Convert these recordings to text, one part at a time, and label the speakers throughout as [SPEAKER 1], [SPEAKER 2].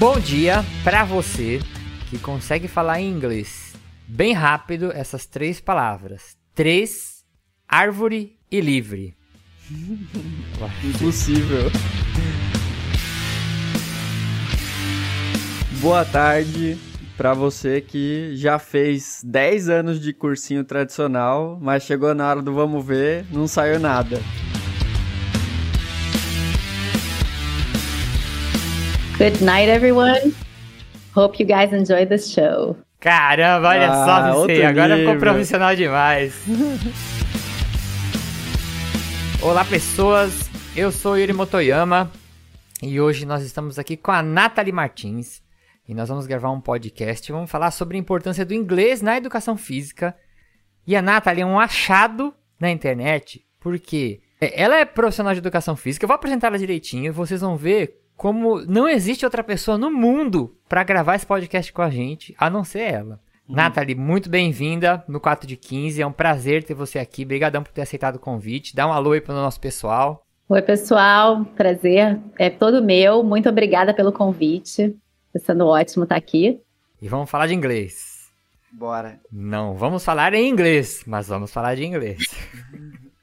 [SPEAKER 1] Bom dia para você que consegue falar em inglês bem rápido essas três palavras: três, árvore e livre.
[SPEAKER 2] Impossível. Boa tarde para você que já fez 10 anos de cursinho tradicional, mas chegou na hora do vamos ver, não saiu nada.
[SPEAKER 3] Good night, everyone. Hope you guys enjoy this show.
[SPEAKER 1] Caramba, olha
[SPEAKER 2] Ah,
[SPEAKER 1] só
[SPEAKER 2] outro
[SPEAKER 1] você, agora ficou
[SPEAKER 2] nível.
[SPEAKER 1] profissional demais. Olá, pessoas. Eu sou Yuri Motoyama e hoje nós estamos aqui com a Nathalie Martins e nós vamos gravar um podcast. Vamos falar sobre a importância do inglês na educação física. E a Nathalie é um achado na internet porque ela é profissional de educação física. Eu vou apresentar ela direitinho e vocês vão ver como não existe outra pessoa no mundo para gravar esse podcast com a gente, a não ser ela. Nathalie, muito bem-vinda no 4 de 15. É um prazer ter você aqui. Obrigadão por ter aceitado o convite. Dá um alô aí pro nosso pessoal.
[SPEAKER 3] Oi, pessoal. Prazer é todo meu. Muito obrigada pelo convite. Está sendo ótimo estar aqui.
[SPEAKER 1] E vamos falar de inglês.
[SPEAKER 2] Bora.
[SPEAKER 1] Não vamos falar em inglês, mas vamos falar de inglês.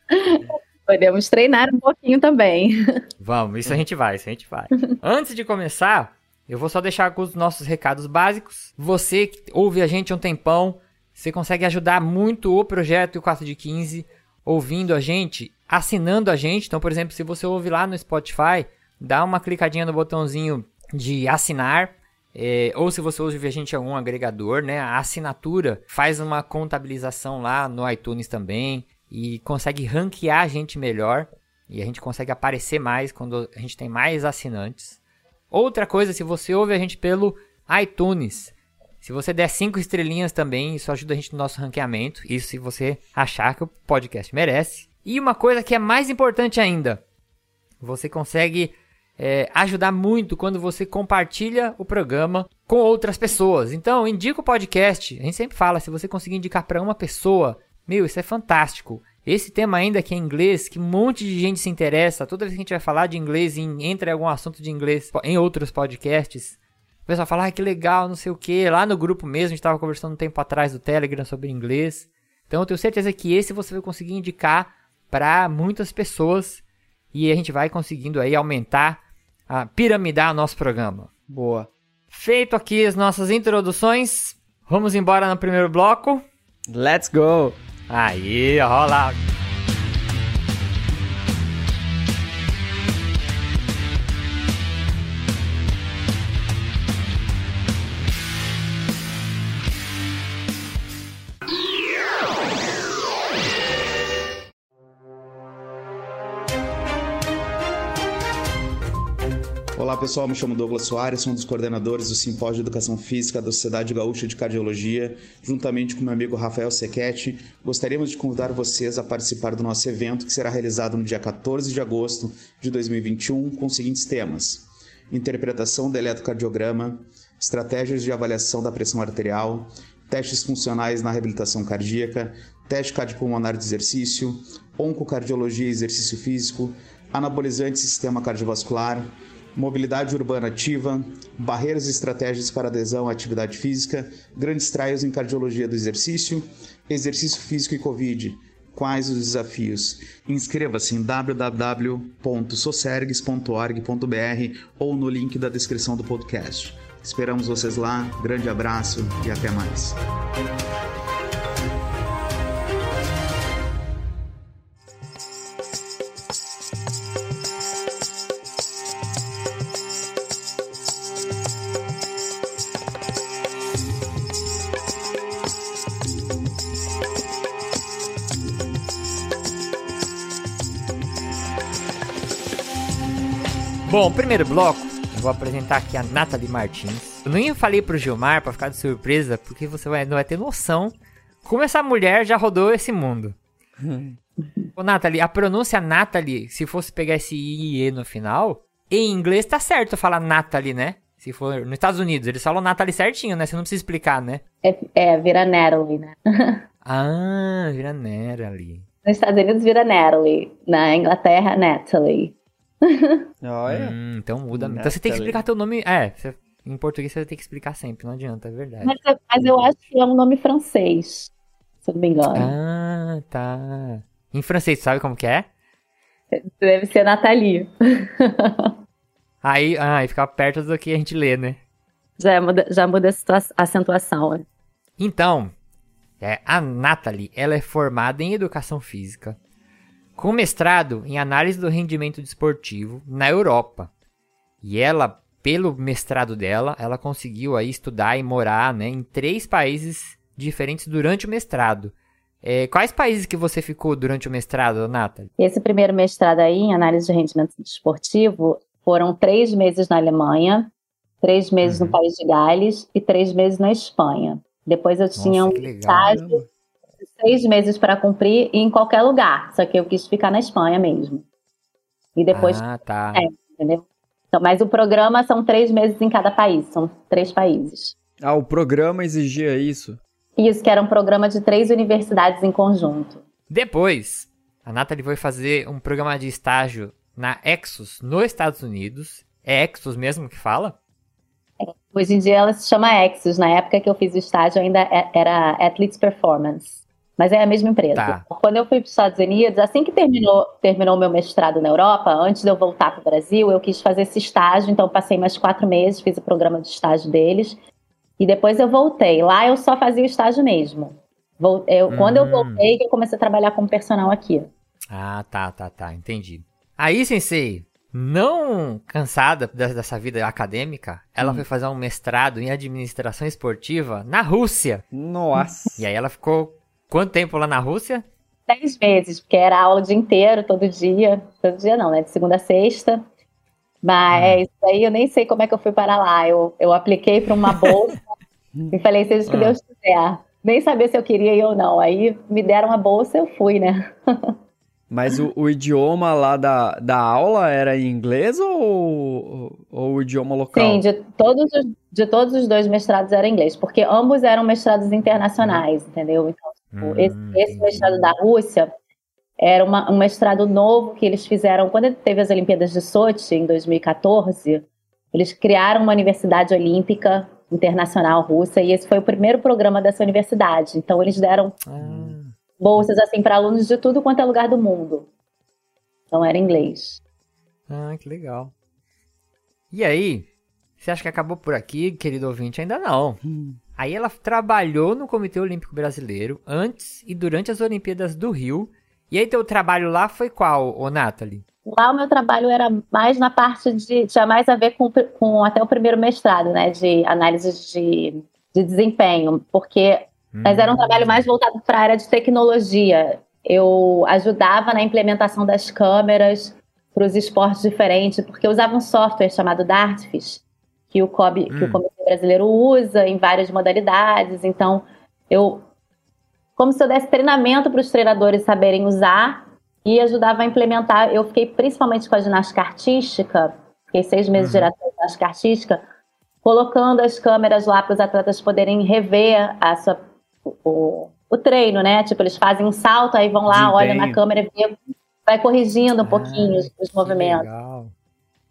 [SPEAKER 3] Podemos treinar um pouquinho também.
[SPEAKER 1] Vamos, isso a gente vai, isso a gente vai. Antes de começar, eu vou só deixar os nossos recados básicos. Você que ouve a gente há um tempão, você consegue ajudar muito o projeto e o 4 de 15 ouvindo a gente, assinando a gente. Então, por exemplo, se você ouve lá no Spotify, dá uma clicadinha no botãozinho de assinar. é, ou se você ouve a gente em algum agregador, né? A assinatura faz uma contabilização lá no iTunes também e consegue ranquear a gente melhor. E a gente consegue aparecer mais quando a gente tem mais assinantes. Outra coisa, se você ouve a gente pelo iTunes, se você der cinco estrelinhas também, isso ajuda a gente no nosso ranqueamento. Isso se você achar que o podcast merece. E uma coisa que é mais importante ainda, você consegue é, ajudar muito quando você compartilha o programa com outras pessoas. Então, indica o podcast. A gente sempre fala, se você conseguir indicar para uma pessoa, meu, isso é fantástico. Esse tema ainda que é inglês, que um monte de gente se interessa, toda vez que a gente vai falar de inglês e entra em algum assunto de inglês em outros podcasts, o pessoal fala, ah, que legal, não sei o que. Lá no grupo mesmo, a gente estava conversando um tempo atrás do Telegram sobre inglês. Então eu tenho certeza que esse você vai conseguir indicar para muitas pessoas e a gente vai conseguindo aí aumentar, a piramidar o nosso programa.
[SPEAKER 2] Boa.
[SPEAKER 1] Feito aqui as nossas introduções, vamos embora no primeiro bloco.
[SPEAKER 2] Let's go.
[SPEAKER 1] Aí, rola.
[SPEAKER 4] Olá pessoal, me chamo Douglas Soares, sou um dos coordenadores do Simpósio de Educação Física da Sociedade Gaúcha de Cardiologia, juntamente com meu amigo Rafael Sequete. Gostaríamos de convidar vocês a participar do nosso evento que será realizado no dia 14 de agosto de 2021 com os seguintes temas: interpretação do eletrocardiograma, estratégias de avaliação da pressão arterial, testes funcionais na reabilitação cardíaca, teste cardiopulmonar de exercício, oncocardiologia e exercício físico, anabolizante e sistema cardiovascular, mobilidade urbana ativa, barreiras e estratégias para adesão à atividade física, grandes trials em cardiologia do exercício, exercício físico e Covid. Quais os desafios? Inscreva-se em www.socergs.org.br ou no link da descrição do podcast. Esperamos vocês lá. Grande abraço e até mais.
[SPEAKER 1] Primeiro bloco, eu vou apresentar aqui a Nathalie Martins. Eu nem falei pro Gilmar pra ficar de surpresa, porque você vai, não vai ter noção como essa mulher já rodou esse mundo. Ô, Nathalie, a pronúncia Nathalie, se fosse pegar esse I e E no final, em inglês tá certo falar Nathalie, né? Se for nos Estados Unidos, eles falam Nathalie certinho, né? Você não precisa explicar, né?
[SPEAKER 3] É, é vira Natalie, né?
[SPEAKER 1] Ah, vira Natalie.
[SPEAKER 3] Nos Estados Unidos vira Natalie. Na Inglaterra, Natalie.
[SPEAKER 2] Olha.
[SPEAKER 1] Hum, então muda. Então você tem que
[SPEAKER 2] Natalie.
[SPEAKER 1] explicar teu nome. É, você- em português você ter que explicar sempre, não adianta, é verdade.
[SPEAKER 3] Mas, eu- mas eu acho que é um nome francês, se eu não me engano.
[SPEAKER 1] Ah, tá. Em francês, sabe como que é?
[SPEAKER 3] Deve ser Nathalie.
[SPEAKER 1] Aí, ah, aí fica perto do que a gente lê, né?
[SPEAKER 3] Já muda, já muda a acentuação. né?
[SPEAKER 1] Então, é, a Nathalie, ela é formada em Educação Física, com mestrado em Análise do Rendimento Desportivo na Europa. E ela, pelo mestrado dela, ela conseguiu aí estudar e morar né, em três países diferentes durante o mestrado. É, quais países que você ficou durante o mestrado, Nathalie?
[SPEAKER 3] Esse primeiro mestrado aí, em análise de rendimento desportivo, foram três meses na Alemanha, três meses
[SPEAKER 1] Uhum.
[SPEAKER 3] no País de Gales e três meses na Espanha. Depois eu tinha um estágio seis meses para cumprir em qualquer lugar, só que eu quis ficar na Espanha mesmo. E depois,
[SPEAKER 1] Ah, tá.
[SPEAKER 3] É. entendeu? Então, mas o programa são três meses em cada país, são três países.
[SPEAKER 2] Ah, o programa exigia isso.
[SPEAKER 3] Isso que era um programa de três universidades em conjunto.
[SPEAKER 1] Depois, a Nathalie foi fazer um programa de estágio na Exos, nos Estados Unidos. É Exos mesmo que fala?
[SPEAKER 3] Hoje em dia ela se chama Exos. Na época que eu fiz o estágio ainda é- era Athletes Performance. Mas é a mesma empresa.
[SPEAKER 1] Tá.
[SPEAKER 3] Quando eu fui para os Estados Unidos, assim que terminou terminou o meu mestrado na Europa, antes de eu voltar para o Brasil, eu quis fazer esse estágio. Então, passei mais quatro meses, fiz o programa de estágio deles. E depois eu voltei. Lá eu só fazia o estágio mesmo. Eu- Quando eu
[SPEAKER 1] Hum.
[SPEAKER 3] voltei, eu comecei a trabalhar como personal aqui.
[SPEAKER 1] Ah, tá, tá, tá, entendi. Aí, sensei, não cansada des- dessa vida acadêmica, ela foi fazer um mestrado em administração esportiva na Rússia.
[SPEAKER 2] Nossa.
[SPEAKER 1] E aí ela ficou quanto tempo lá na Rússia?
[SPEAKER 3] Dez meses, porque era aula o dia inteiro, todo dia. Todo dia não, né? De segunda a sexta. Mas isso aí eu nem sei como é que eu fui para lá. Eu, eu apliquei para uma bolsa e falei, seja o que
[SPEAKER 1] Ah.
[SPEAKER 3] Deus quiser. Nem sabia se eu queria ir ou não. Aí me deram a bolsa e eu fui, né?
[SPEAKER 2] Mas o, o idioma lá da, da aula era em inglês ou, ou o idioma local?
[SPEAKER 3] Sim, de todos, os, de todos os dois mestrados era inglês, porque ambos eram mestrados internacionais, entendeu? Então,
[SPEAKER 1] Hum,
[SPEAKER 3] esse, esse
[SPEAKER 1] entendi.
[SPEAKER 3] mestrado da Rússia era uma- um mestrado novo que eles fizeram quando teve as Olimpíadas de Sochi, em 2014. Eles criaram uma universidade olímpica internacional russa e esse foi o primeiro programa dessa universidade. Então, eles deram
[SPEAKER 1] Ah,
[SPEAKER 3] bolsas assim para alunos de tudo quanto é lugar do mundo. Então, era inglês.
[SPEAKER 1] ah, que legal. E aí, você acha que acabou por aqui, querido ouvinte? Ainda não. Aí ela trabalhou no Comitê Olímpico Brasileiro antes e durante as Olimpíadas do Rio. E aí teu trabalho lá foi qual, ô Nathalie?
[SPEAKER 3] Lá o meu trabalho era mais na parte de. tinha mais a ver com, com até o primeiro mestrado, né? De análise de, de desempenho, porque. Mas era um trabalho mais voltado para a área de tecnologia. Eu ajudava na implementação das câmeras para os esportes diferentes, porque eu usava um software chamado Dartfish, que o, COB, que o
[SPEAKER 1] Hum.
[SPEAKER 3] Comitê Brasileiro usa em várias modalidades. Então, eu. Como se eu desse treinamento para os treinadores saberem usar e ajudava a implementar. Eu fiquei principalmente com a ginástica artística, fiquei seis meses
[SPEAKER 1] Uhum.
[SPEAKER 3] direto na ginástica artística, colocando as câmeras lá para os atletas poderem rever a sua, o, o treino, né? Tipo, eles fazem um salto, aí vão lá, olham na câmera e vê, vai corrigindo um pouquinho
[SPEAKER 1] Ah,
[SPEAKER 3] os, os movimentos
[SPEAKER 1] legal.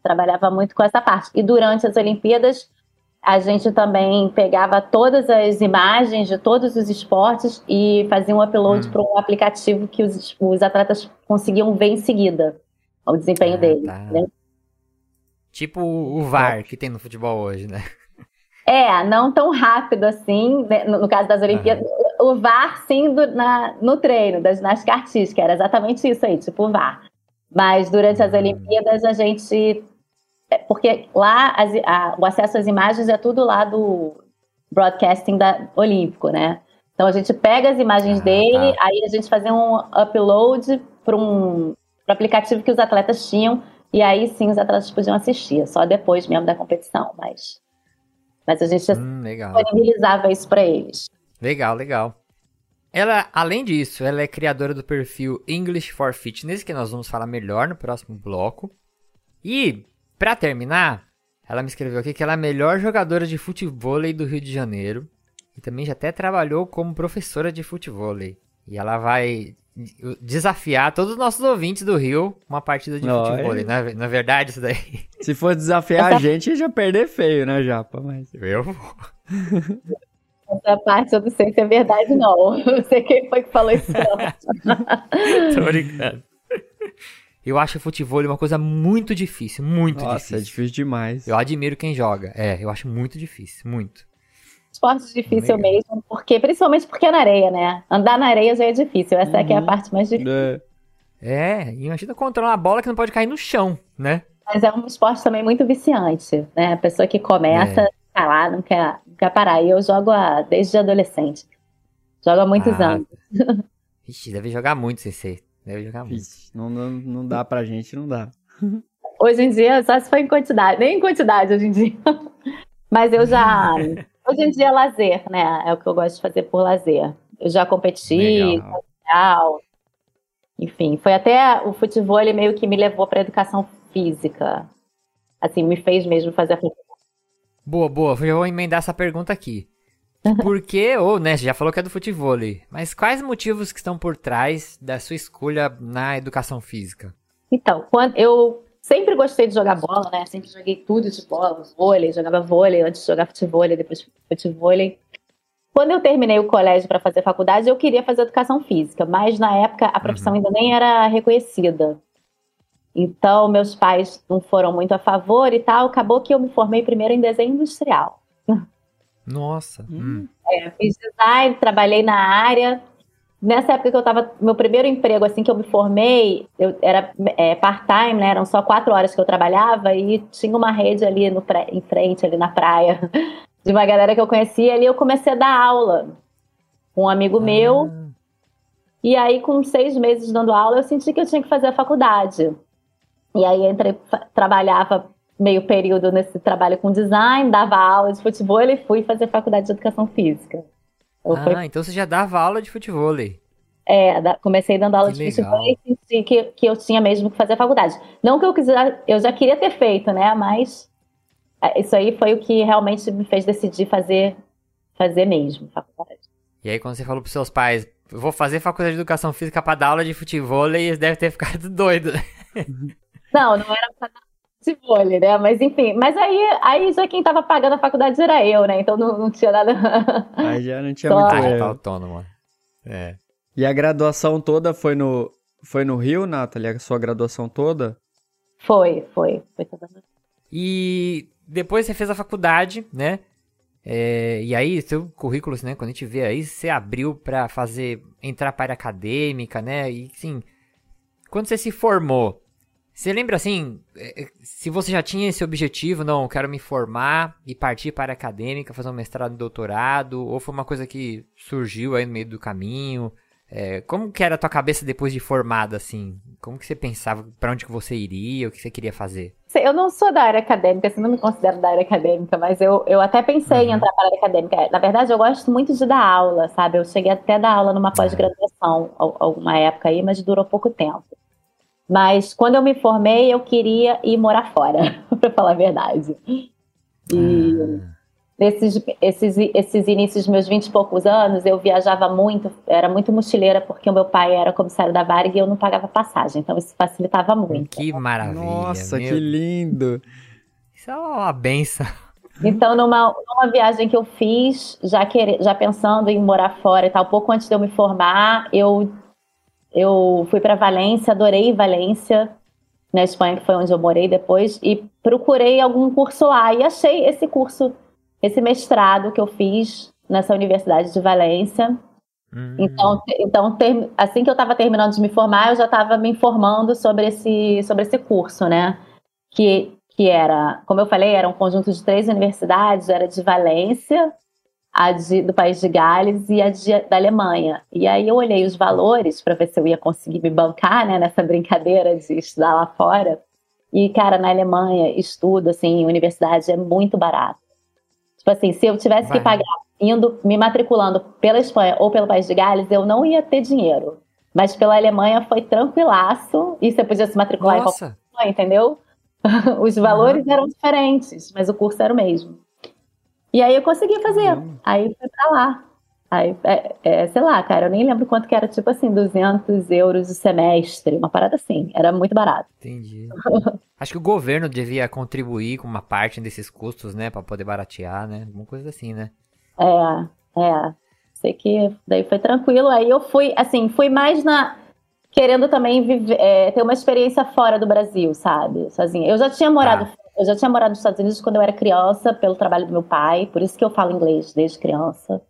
[SPEAKER 3] trabalhava muito com essa parte. E durante as Olimpíadas, a gente também pegava todas as imagens de todos os esportes e fazia um upload
[SPEAKER 1] Hum.
[SPEAKER 3] para um aplicativo que os, os atletas conseguiam ver em seguida o desempenho
[SPEAKER 1] Ah,
[SPEAKER 3] deles.
[SPEAKER 1] tá.
[SPEAKER 3] né?
[SPEAKER 1] Tipo o VAR que tem no futebol hoje, né?
[SPEAKER 3] É, não tão rápido assim, né, no, no caso das Olimpíadas. O VAR, sim, do- na, no treino da ginástica artística, era exatamente isso aí, tipo o VAR. Mas durante as
[SPEAKER 1] Hum.
[SPEAKER 3] Olimpíadas a gente. É, Porque lá as- a- o acesso às imagens é tudo lá do broadcasting da, olímpico, né? Então a gente pega as imagens
[SPEAKER 1] Ah,
[SPEAKER 3] dele,
[SPEAKER 1] tá.
[SPEAKER 3] aí a gente fazia um upload para um pro aplicativo que os atletas tinham E aí sim os atletas podiam assistir, só depois mesmo da competição, mas, mas a gente
[SPEAKER 1] Hum, legal.
[SPEAKER 3] disponibilizava isso para eles.
[SPEAKER 1] Legal, legal. Ela, além disso, ela é criadora do perfil English for Fitness, que nós vamos falar melhor no próximo bloco. E, pra terminar, ela me escreveu aqui que ela é a melhor jogadora de futebol do Rio de Janeiro. E também já até trabalhou como professora de futebol. E ela vai desafiar todos os nossos ouvintes do Rio uma partida de
[SPEAKER 2] Olha.
[SPEAKER 1] futebol. Não é verdade isso daí?
[SPEAKER 2] Se for desafiar a gente, já perder feio, né, Japa? Mas...
[SPEAKER 1] Eu vou.
[SPEAKER 3] Essa parte eu não sei se é verdade, não. Eu não sei quem foi que falou isso, não.
[SPEAKER 1] Tô brincando. Eu acho o futebol uma coisa muito difícil, muito
[SPEAKER 2] Nossa,
[SPEAKER 1] difícil.
[SPEAKER 2] é difícil demais.
[SPEAKER 1] Eu admiro quem joga. É, eu acho muito difícil, muito.
[SPEAKER 3] Esporte difícil
[SPEAKER 1] Legal.
[SPEAKER 3] mesmo, porque, principalmente porque é na areia, né? Andar na areia já é difícil, essa é que é a
[SPEAKER 2] Uhum.
[SPEAKER 3] parte mais difícil.
[SPEAKER 2] É.
[SPEAKER 1] É, imagina controlar uma bola que não pode cair no chão, né?
[SPEAKER 3] Mas é um esporte também muito viciante, né? A pessoa que começa,
[SPEAKER 1] É.
[SPEAKER 3] tá lá, não quer, não quer parar. E eu jogo há- desde adolescente. Jogo há muitos
[SPEAKER 1] Ah,
[SPEAKER 3] anos.
[SPEAKER 1] Ixi, deve jogar muito, Sensei. Deve jogar muito.
[SPEAKER 2] Não, não, não dá pra gente, não dá.
[SPEAKER 3] Hoje em dia, só se for em quantidade, nem em quantidade hoje em dia. Mas eu já. Hoje em dia é lazer, né? É o que eu gosto de fazer por lazer. Eu já competi,
[SPEAKER 1] Legal.
[SPEAKER 3] social. Enfim, foi até o futebol ele meio que me levou para educação física. Assim, me fez mesmo fazer a
[SPEAKER 1] Boa, boa. Eu vou emendar essa pergunta aqui. Por que, ou, né, já falou que é do futebol, mas quais motivos que estão por trás da sua escolha na educação física?
[SPEAKER 3] Então, quando eu sempre gostei de jogar bola, né? Sempre joguei tudo de bola, vôlei, jogava vôlei antes de jogar futebol, depois futebol. Quando eu terminei o colégio para fazer faculdade, eu queria fazer educação física, mas na época a profissão ainda nem era reconhecida. Então, meus pais não foram muito a favor e tal. Acabou que eu me formei primeiro em desenho industrial.
[SPEAKER 1] Nossa. hum.
[SPEAKER 3] É, fiz design, trabalhei na área. Nessa época que eu estava, meu primeiro emprego, assim que eu me formei, eu era é, part-time, né? Eram só quatro horas que eu trabalhava e tinha uma rede ali no pré- em frente, ali na praia, de uma galera que eu conhecia. Ali eu comecei a dar aula com um amigo meu.
[SPEAKER 1] Ah,
[SPEAKER 3] E aí, com seis meses dando aula, eu senti que eu tinha que fazer a faculdade. E aí, entrei, trabalhava meio período nesse trabalho com design, dava aula de futebol e fui fazer faculdade de educação física. Eu fui-
[SPEAKER 1] Ah, então você já dava aula de futebol.
[SPEAKER 3] é, da- comecei dando aula
[SPEAKER 1] Que
[SPEAKER 3] de
[SPEAKER 1] legal.
[SPEAKER 3] futebol e senti que, que eu tinha mesmo que fazer a faculdade. Não que eu quisera, eu já queria ter feito, né? Mas é, isso aí foi o que realmente me fez decidir fazer, fazer mesmo faculdade.
[SPEAKER 1] E aí, quando você falou pros seus pais, "Eu vou fazer faculdade de educação física pra dar aula de futebol, eles devem ter ficado doidos.
[SPEAKER 3] Não, não era pra dar de vôlei, né? Mas enfim, mas aí, aí já quem tava pagando a faculdade era eu, né? Então não, não tinha nada.
[SPEAKER 2] Aí já não tinha
[SPEAKER 3] Só-
[SPEAKER 2] muito
[SPEAKER 1] Ah, já tá
[SPEAKER 2] erro.
[SPEAKER 1] autônomo. É.
[SPEAKER 2] E a graduação toda foi no, foi no Rio, Nathalie? A sua graduação toda?
[SPEAKER 3] Foi, foi. foi toda...
[SPEAKER 1] E depois você fez a faculdade, né? É, e aí, seu currículo, né? Quando a gente vê aí, você abriu pra fazer, entrar para a área acadêmica, né? E assim, quando você se formou, você lembra assim, é, é, se você já tinha esse objetivo, não, eu quero me formar e partir para a área acadêmica, fazer um mestrado e doutorado, ou foi uma coisa que surgiu aí no meio do caminho? É, como que era a tua cabeça depois de formada, assim? Como que você pensava, pra onde que você iria, o que você queria fazer?
[SPEAKER 3] Eu não sou da área acadêmica, assim, não me considero da área acadêmica, mas eu, eu até pensei em
[SPEAKER 1] Uhum.
[SPEAKER 3] entrar para a área acadêmica. Na verdade, eu gosto muito de dar aula, sabe? Eu cheguei até a dar aula numa pós-graduação, al- alguma época aí, mas durou pouco tempo. Mas quando eu me formei, eu queria ir morar fora, para falar a verdade. E nesses, esses, esses inícios dos meus 20 e poucos anos, eu viajava muito, era muito mochileira, porque o meu pai era comissário da Varig e eu não pagava passagem, então isso facilitava muito.
[SPEAKER 1] Que maravilha.
[SPEAKER 2] Nossa,
[SPEAKER 1] meu
[SPEAKER 2] que lindo!
[SPEAKER 1] Isso é uma benção.
[SPEAKER 3] Então, numa, numa viagem que eu fiz, já, querer, já pensando em morar fora e tal, pouco antes de eu me formar, eu, eu fui para Valência, adorei Valência, na Espanha, que foi onde eu morei depois, e procurei algum curso lá. E achei esse curso, esse mestrado que eu fiz nessa Universidade de Valência.
[SPEAKER 1] Hum,
[SPEAKER 3] Então, então ter- assim que eu estava terminando de me formar, eu já estava me informando sobre esse, sobre esse curso, né? Que, que era, como eu falei, era um conjunto de três universidades, era de Valência, a de- do país de Gales e a de- da Alemanha. E aí eu olhei os valores para ver se eu ia conseguir me bancar né, nessa brincadeira de estudar lá fora. E, cara, na Alemanha, estudo, assim, universidade é muito barato. Tipo assim, se eu tivesse
[SPEAKER 1] Vai.
[SPEAKER 3] que pagar indo, me matriculando pela Espanha ou pelo País de Gales, eu não ia ter dinheiro. Mas pela Alemanha foi tranquilaço e você podia se matricular em qualquer
[SPEAKER 1] Nossa,
[SPEAKER 3] entendeu? Os valores eram diferentes, mas o curso era o mesmo. E aí eu consegui fazer. Aí fui pra lá. Aí, é, é, sei lá, cara, eu nem lembro quanto que era, tipo assim, 200 euros o semestre, uma parada assim. Era muito barato.
[SPEAKER 1] entendi. Acho que o governo devia contribuir com uma parte desses custos, né? Pra poder baratear, né? Alguma coisa assim, né?
[SPEAKER 3] É, é. Sei que daí foi tranquilo. Aí eu fui, assim, fui mais na. Querendo também viver, é, ter uma experiência fora do Brasil, sabe? Sozinha. Eu já tinha morado, eu já tinha morado nos Estados Unidos quando eu era criança, pelo trabalho do meu pai, por isso que eu falo inglês desde criança.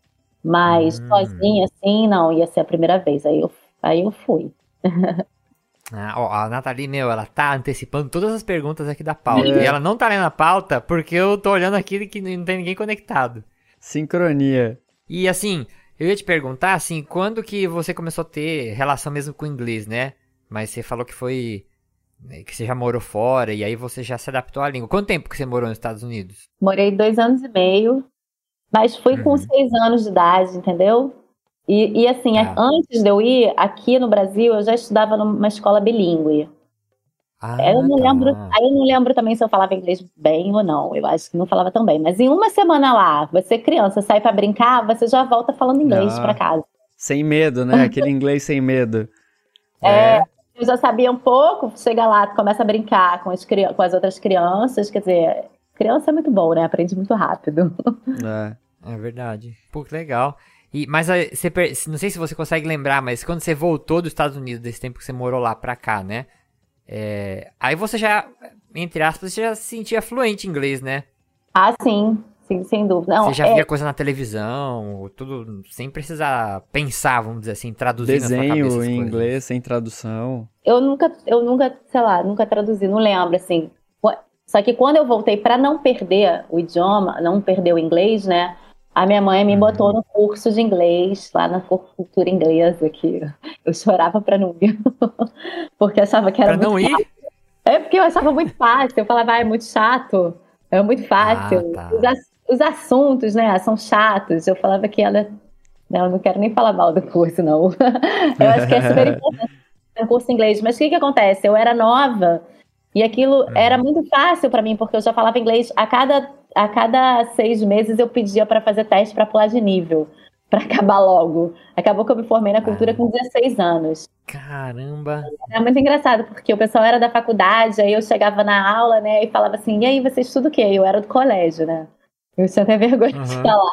[SPEAKER 3] Mas
[SPEAKER 1] Hum.
[SPEAKER 3] sozinha, assim, não, ia ser a primeira vez. Aí eu, aí eu fui.
[SPEAKER 1] Ah, ó, a Nathalie, meu, ela tá antecipando todas as perguntas aqui da pauta.
[SPEAKER 2] É.
[SPEAKER 1] E ela não tá lendo a pauta porque eu tô olhando aqui que não tem ninguém conectado.
[SPEAKER 2] Sincronia.
[SPEAKER 1] E assim, eu ia te perguntar, assim, quando que você começou a ter relação mesmo com o inglês, né? Mas você falou que foi. Né, que você já morou fora e aí você já se adaptou à língua. Quanto tempo que você morou nos Estados Unidos?
[SPEAKER 3] Morei dois anos e meio, mas fui com
[SPEAKER 1] Uhum.
[SPEAKER 3] seis anos de idade, entendeu? E, e assim,
[SPEAKER 1] Tá.
[SPEAKER 3] antes de eu ir, aqui no Brasil, eu já estudava numa escola bilíngue.
[SPEAKER 1] Ah,
[SPEAKER 3] eu não
[SPEAKER 1] tá.
[SPEAKER 3] lembro, aí eu não lembro também se eu falava inglês bem ou não. Eu acho que não falava tão bem. Mas em uma semana lá, você criança, sai pra brincar, você já volta falando inglês
[SPEAKER 2] Ah.
[SPEAKER 3] pra casa.
[SPEAKER 2] Sem medo, né? Aquele inglês sem medo.
[SPEAKER 1] É.
[SPEAKER 3] Eu já sabia um pouco, chega lá, começa a brincar com as, com as outras crianças, quer dizer, criança é muito bom, né? Aprende muito rápido.
[SPEAKER 2] É.
[SPEAKER 1] É verdade. Pô, que legal. E, mas você, não sei se você consegue lembrar, mas quando você voltou dos Estados Unidos, desse tempo que você morou lá pra cá, né? É, aí você já, entre aspas, você já se sentia fluente em inglês, né?
[SPEAKER 3] Ah, sim, sim, sem dúvida. Não,
[SPEAKER 1] você já
[SPEAKER 3] é,
[SPEAKER 1] via coisa na televisão, tudo sem precisar pensar, vamos dizer assim, traduzir na sua cabeça
[SPEAKER 2] Desenho
[SPEAKER 1] as
[SPEAKER 2] em inglês, sem tradução.
[SPEAKER 3] eu nunca, eu nunca, sei lá, nunca traduzi, não lembro, assim. Só que quando eu voltei para não perder o idioma, não perder o inglês, né? A minha mãe me
[SPEAKER 1] Uhum.
[SPEAKER 3] botou no curso de inglês, lá na cultura inglesa, que eu chorava pra não ir. porque achava que era
[SPEAKER 1] Pra
[SPEAKER 3] muito
[SPEAKER 1] não ir?
[SPEAKER 3] É porque eu achava muito fácil. Eu falava, ah, é muito chato. É muito fácil.
[SPEAKER 1] Ah, tá.
[SPEAKER 3] Os, ass- os assuntos, né, são chatos. Eu falava que ela. Não, eu não quero nem falar mal do curso, não. eu acho que é super importante um curso em inglês. Mas o que, que acontece? Eu era nova e aquilo
[SPEAKER 1] Uhum.
[SPEAKER 3] era muito fácil para mim, porque eu já falava inglês. A cada, a cada seis meses eu pedia para fazer teste para pular de nível, para acabar logo. Acabou que eu me formei na cultura com 16 anos.
[SPEAKER 1] Caramba.
[SPEAKER 3] É muito engraçado, porque o pessoal era da faculdade, aí eu chegava na aula, né, e falava assim, e aí, você estuda o quê? Eu era do colégio, né? Eu tinha até vergonha de
[SPEAKER 1] Uhum.
[SPEAKER 3] falar.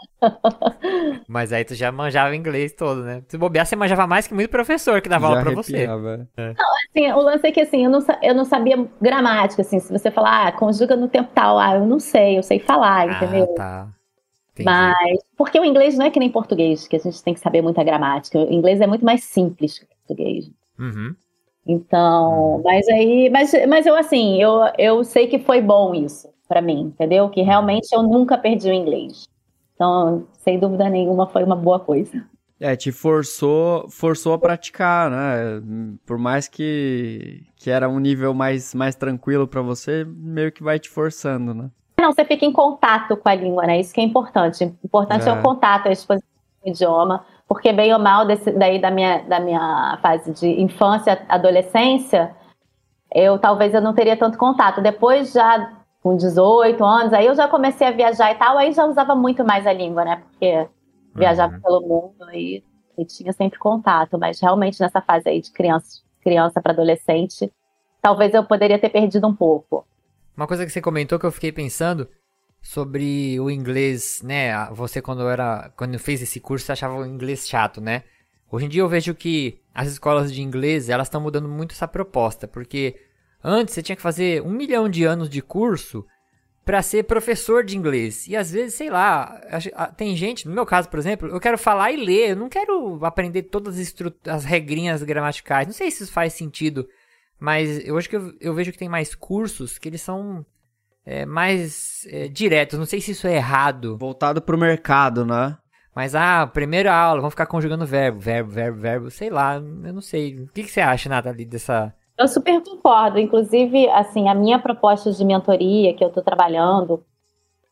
[SPEAKER 1] Mas aí tu já manjava inglês todo, né? Se bobear, você manjava mais que muito professor que dava
[SPEAKER 2] Já
[SPEAKER 1] aula pra você.
[SPEAKER 2] arrepiava.
[SPEAKER 3] Assim, o lance é que, assim, eu não, eu não sabia gramática, assim, se você falar, ah, conjuga no tempo tal, ah, eu não sei, eu sei falar, entendeu?
[SPEAKER 1] Ah, tá. Entendi.
[SPEAKER 3] Mas, porque o inglês não é que nem português, que a gente tem que saber muita gramática. O inglês é muito mais simples que o português.
[SPEAKER 1] Uhum.
[SPEAKER 3] Então, mas aí, mas, mas eu assim, eu, eu sei que foi bom isso pra mim, entendeu? Que realmente eu nunca perdi o inglês. Então, sem dúvida nenhuma, foi uma boa coisa.
[SPEAKER 2] É, te forçou, forçou a praticar, né? Por mais que, que era um nível mais, mais tranquilo pra você, meio que vai te forçando, né?
[SPEAKER 3] Não, você fica em contato com a língua, né? Isso que é importante. Importante é,
[SPEAKER 2] É.
[SPEAKER 3] o contato, a exposição do idioma, porque bem ou mal, desse, daí da minha, da minha fase de infância, adolescência, eu talvez eu não teria tanto contato. Depois, já com 18 anos, aí eu já comecei a viajar e tal, aí já usava muito mais a língua, né? Porque viajava
[SPEAKER 1] Uhum.
[SPEAKER 3] pelo mundo aí e tinha sempre contato, mas realmente nessa fase aí de criança, criança para adolescente, talvez eu poderia ter perdido um pouco.
[SPEAKER 1] Uma coisa que você comentou que eu fiquei pensando sobre o inglês, né? Você quando era, quando fez esse curso, você achava o inglês chato, né? Hoje em dia eu vejo que as escolas de inglês, elas estão mudando muito essa proposta, porque antes você tinha que fazer um milhão de anos de curso para ser professor de inglês. E às vezes, sei lá, ah, tem gente, no meu caso, por exemplo, eu quero falar e ler, eu não quero aprender todas as, as regrinhas gramaticais. Não sei se isso faz sentido, mas eu acho que eu, eu vejo que tem mais cursos que eles são é, mais é, diretos. Não sei se isso é errado,
[SPEAKER 2] Voltado pro mercado, né?
[SPEAKER 1] mas ah, primeira aula, vamos ficar conjugando verbo, verbo, verbo, verbo, sei lá, eu não sei. O que, que você acha, Nathalie, dessa.
[SPEAKER 3] Eu super concordo. Inclusive, assim, a minha proposta de mentoria que eu estou trabalhando,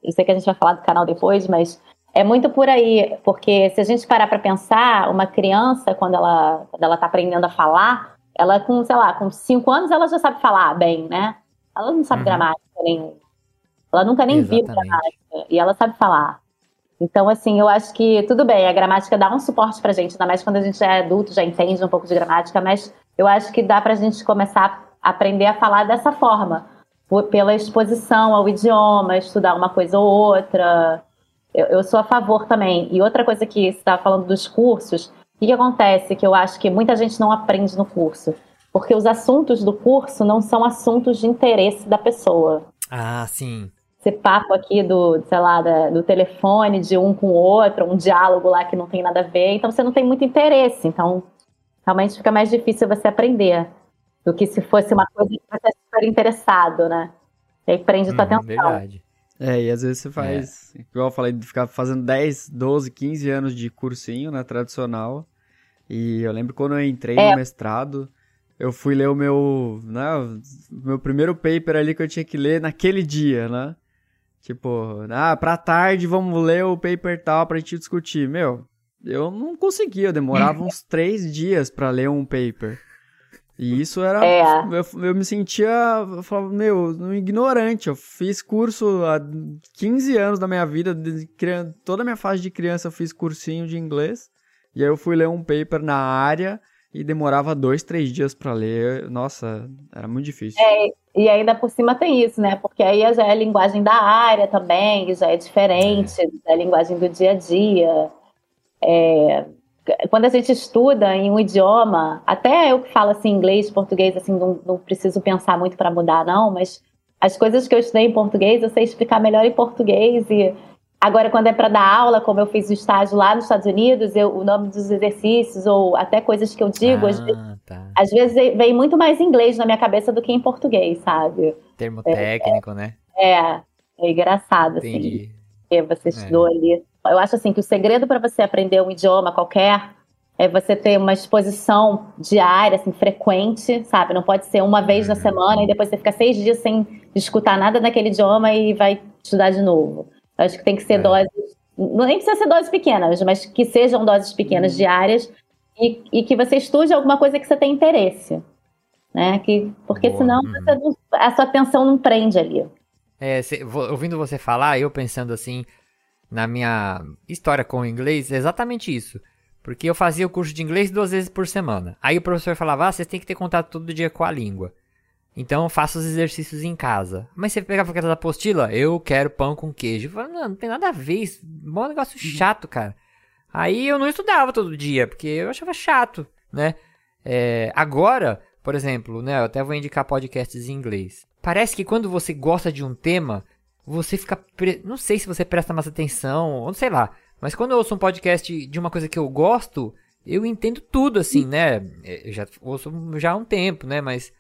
[SPEAKER 3] eu sei que a gente vai falar do canal depois, mas é muito por aí, porque se a gente parar para pensar, uma criança, quando ela quando ela está aprendendo a falar, ela com, sei lá, com cinco anos, ela já sabe falar bem, né? Ela não sabe uhum. gramática nenhuma. Ela nunca nem Exatamente. viu gramática, e ela sabe falar. Então, assim, eu acho que tudo bem, a gramática dá um suporte pra gente, ainda mais quando a gente é adulto, já entende um pouco de gramática, mas eu acho que dá pra gente começar a aprender a falar dessa forma, pela exposição ao idioma, estudar uma coisa ou outra. Eu, eu sou a favor também. E outra coisa que você estava falando dos cursos, o que, que acontece que eu acho que muita gente não aprende no curso? Porque os assuntos do curso não são assuntos de interesse da pessoa.
[SPEAKER 1] Ah, sim
[SPEAKER 3] esse papo aqui do, sei lá, da, do telefone de um com o outro, um diálogo lá que não tem nada a ver, então você não tem muito interesse. Então, realmente fica mais difícil você aprender do que se fosse uma coisa que você é super interessado, né? E aí prende hum, tua atenção.
[SPEAKER 2] Verdade. É, e às vezes você faz, é. igual eu falei, de ficar fazendo 10, 12, 15 anos de cursinho, né, tradicional. E eu lembro quando eu entrei é. no mestrado, eu fui ler o meu, né, meu primeiro paper ali que eu tinha que ler naquele dia, né? Tipo, ah, pra tarde vamos ler o paper tal pra gente discutir. Meu, eu não conseguia, eu demorava uns três dias para ler um paper. E isso era. É. Eu, eu, me sentia. Eu falava, meu, um ignorante. Eu fiz curso há 15 anos da minha vida, de, toda a minha fase de criança eu fiz cursinho de inglês. E aí eu fui ler um paper na área e demorava dois, três dias para ler. Nossa, era muito difícil.
[SPEAKER 3] É, e ainda por cima tem isso, né? Porque aí já é a linguagem da área também, já é diferente é. da linguagem do dia a dia. É, quando a gente estuda em um idioma, até eu que falo assim inglês, português, assim, não, não preciso pensar muito para mudar, não, mas as coisas que eu estudei em português, eu sei explicar melhor em português e Agora, quando é para dar aula, como eu fiz o estágio lá nos Estados Unidos, eu, o nome dos exercícios ou até coisas que eu digo, ah, às, vezes, tá. às, vezes, vem muito mais em inglês na minha cabeça do que em português, sabe?
[SPEAKER 1] Termo técnico,
[SPEAKER 3] é,
[SPEAKER 1] né?
[SPEAKER 3] É, é engraçado, assim, Entendi. assim. Porque você é. estudou é. ali. Eu acho assim que o segredo para você aprender um idioma qualquer é você ter uma exposição diária, assim, frequente, sabe? Não pode ser uma vez na uhum. semana e depois você fica seis dias sem escutar nada daquele idioma e vai estudar de novo. Acho que tem que ser é. doses, nem precisa ser doses pequenas, mas que sejam doses pequenas, hum. diárias, e, e, que você estude alguma coisa que você tem interesse. Né? Que, porque Boa. senão hum. não, a sua atenção não prende ali.
[SPEAKER 1] É, cê, ouvindo você falar, eu pensando assim, na minha história com o inglês, é exatamente isso. Porque eu fazia o curso de inglês duas vezes por semana. Aí o professor falava, ah, vocês têm que ter contato todo dia com a língua. Então faça os exercícios em casa. Mas você pegava aquela apostila, eu quero pão com queijo. Eu falava, não, não tem nada a ver, isso um negócio uhum. chato, cara. Aí eu não estudava todo dia, porque eu achava chato, né? É, agora, por exemplo, né, eu até vou indicar podcasts em inglês. Parece que quando você gosta de um tema, você fica. Pre... Não sei se você presta mais atenção, ou sei lá. Mas quando eu ouço um podcast de uma coisa que eu gosto, eu entendo tudo, assim, né? É, eu já ouço já há um tempo, né? Mas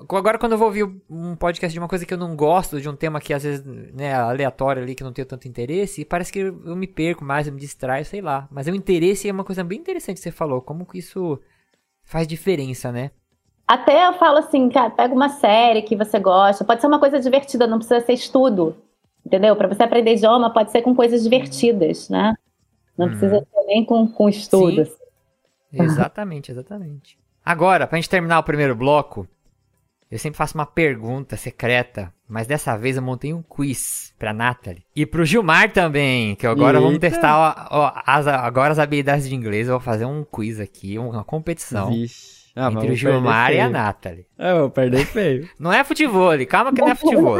[SPEAKER 1] Agora, quando eu vou ouvir um podcast de uma coisa que eu não gosto, de um tema que às vezes né, aleatório ali, que eu não tenho tanto interesse, parece que eu me perco mais, eu me distraio, sei lá. Mas o interesse é uma coisa bem interessante que você falou, como que isso faz diferença, né?
[SPEAKER 3] Até eu falo assim, cara, pega uma série que você gosta, pode ser uma coisa divertida, não precisa ser estudo, entendeu? Para você aprender idioma, pode ser com coisas divertidas, né? Não hum. precisa ser nem com, com estudos.
[SPEAKER 1] Exatamente, exatamente. Agora, pra gente terminar o primeiro bloco, eu sempre faço uma pergunta secreta, mas dessa vez eu montei um quiz pra Nathalie. E pro Gilmar também, que agora Eita. vamos testar ó, ó, as, agora as habilidades de inglês. Eu vou fazer um quiz aqui, uma competição. Vixe. Ah, entre o Gilmar e a Nathalie.
[SPEAKER 2] É, eu vou perder feio.
[SPEAKER 1] não é futebol, calma que não é futebol.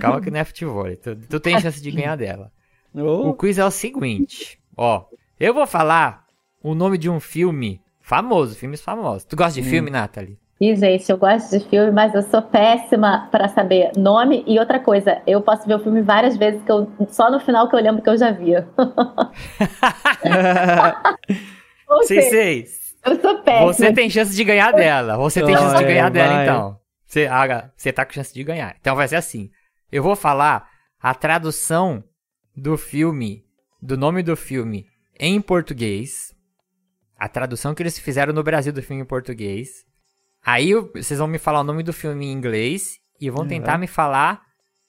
[SPEAKER 1] calma que não é futebol. Tu, tu tem chance de ganhar dela. Oh. O quiz é o seguinte, ó. Eu vou falar o nome de um filme famoso, filmes famosos. Tu gosta de hum. filme, Nathalie?
[SPEAKER 3] E, gente, eu gosto de filme, mas eu sou péssima para saber nome. E outra coisa, eu posso ver o filme várias vezes, que eu, só no final que eu lembro que eu já vi.
[SPEAKER 1] Seis, seis.
[SPEAKER 3] Eu sou péssima.
[SPEAKER 1] Você tem chance de ganhar dela. Você tem chance de ganhar dela, então. Você, ah, você tá com chance de ganhar. Então vai ser assim. Eu vou falar a tradução do filme, do nome do filme em português. A tradução que eles fizeram no Brasil do filme em português. Aí eu- vocês vão me falar o nome do filme em inglês e vão tentar me falar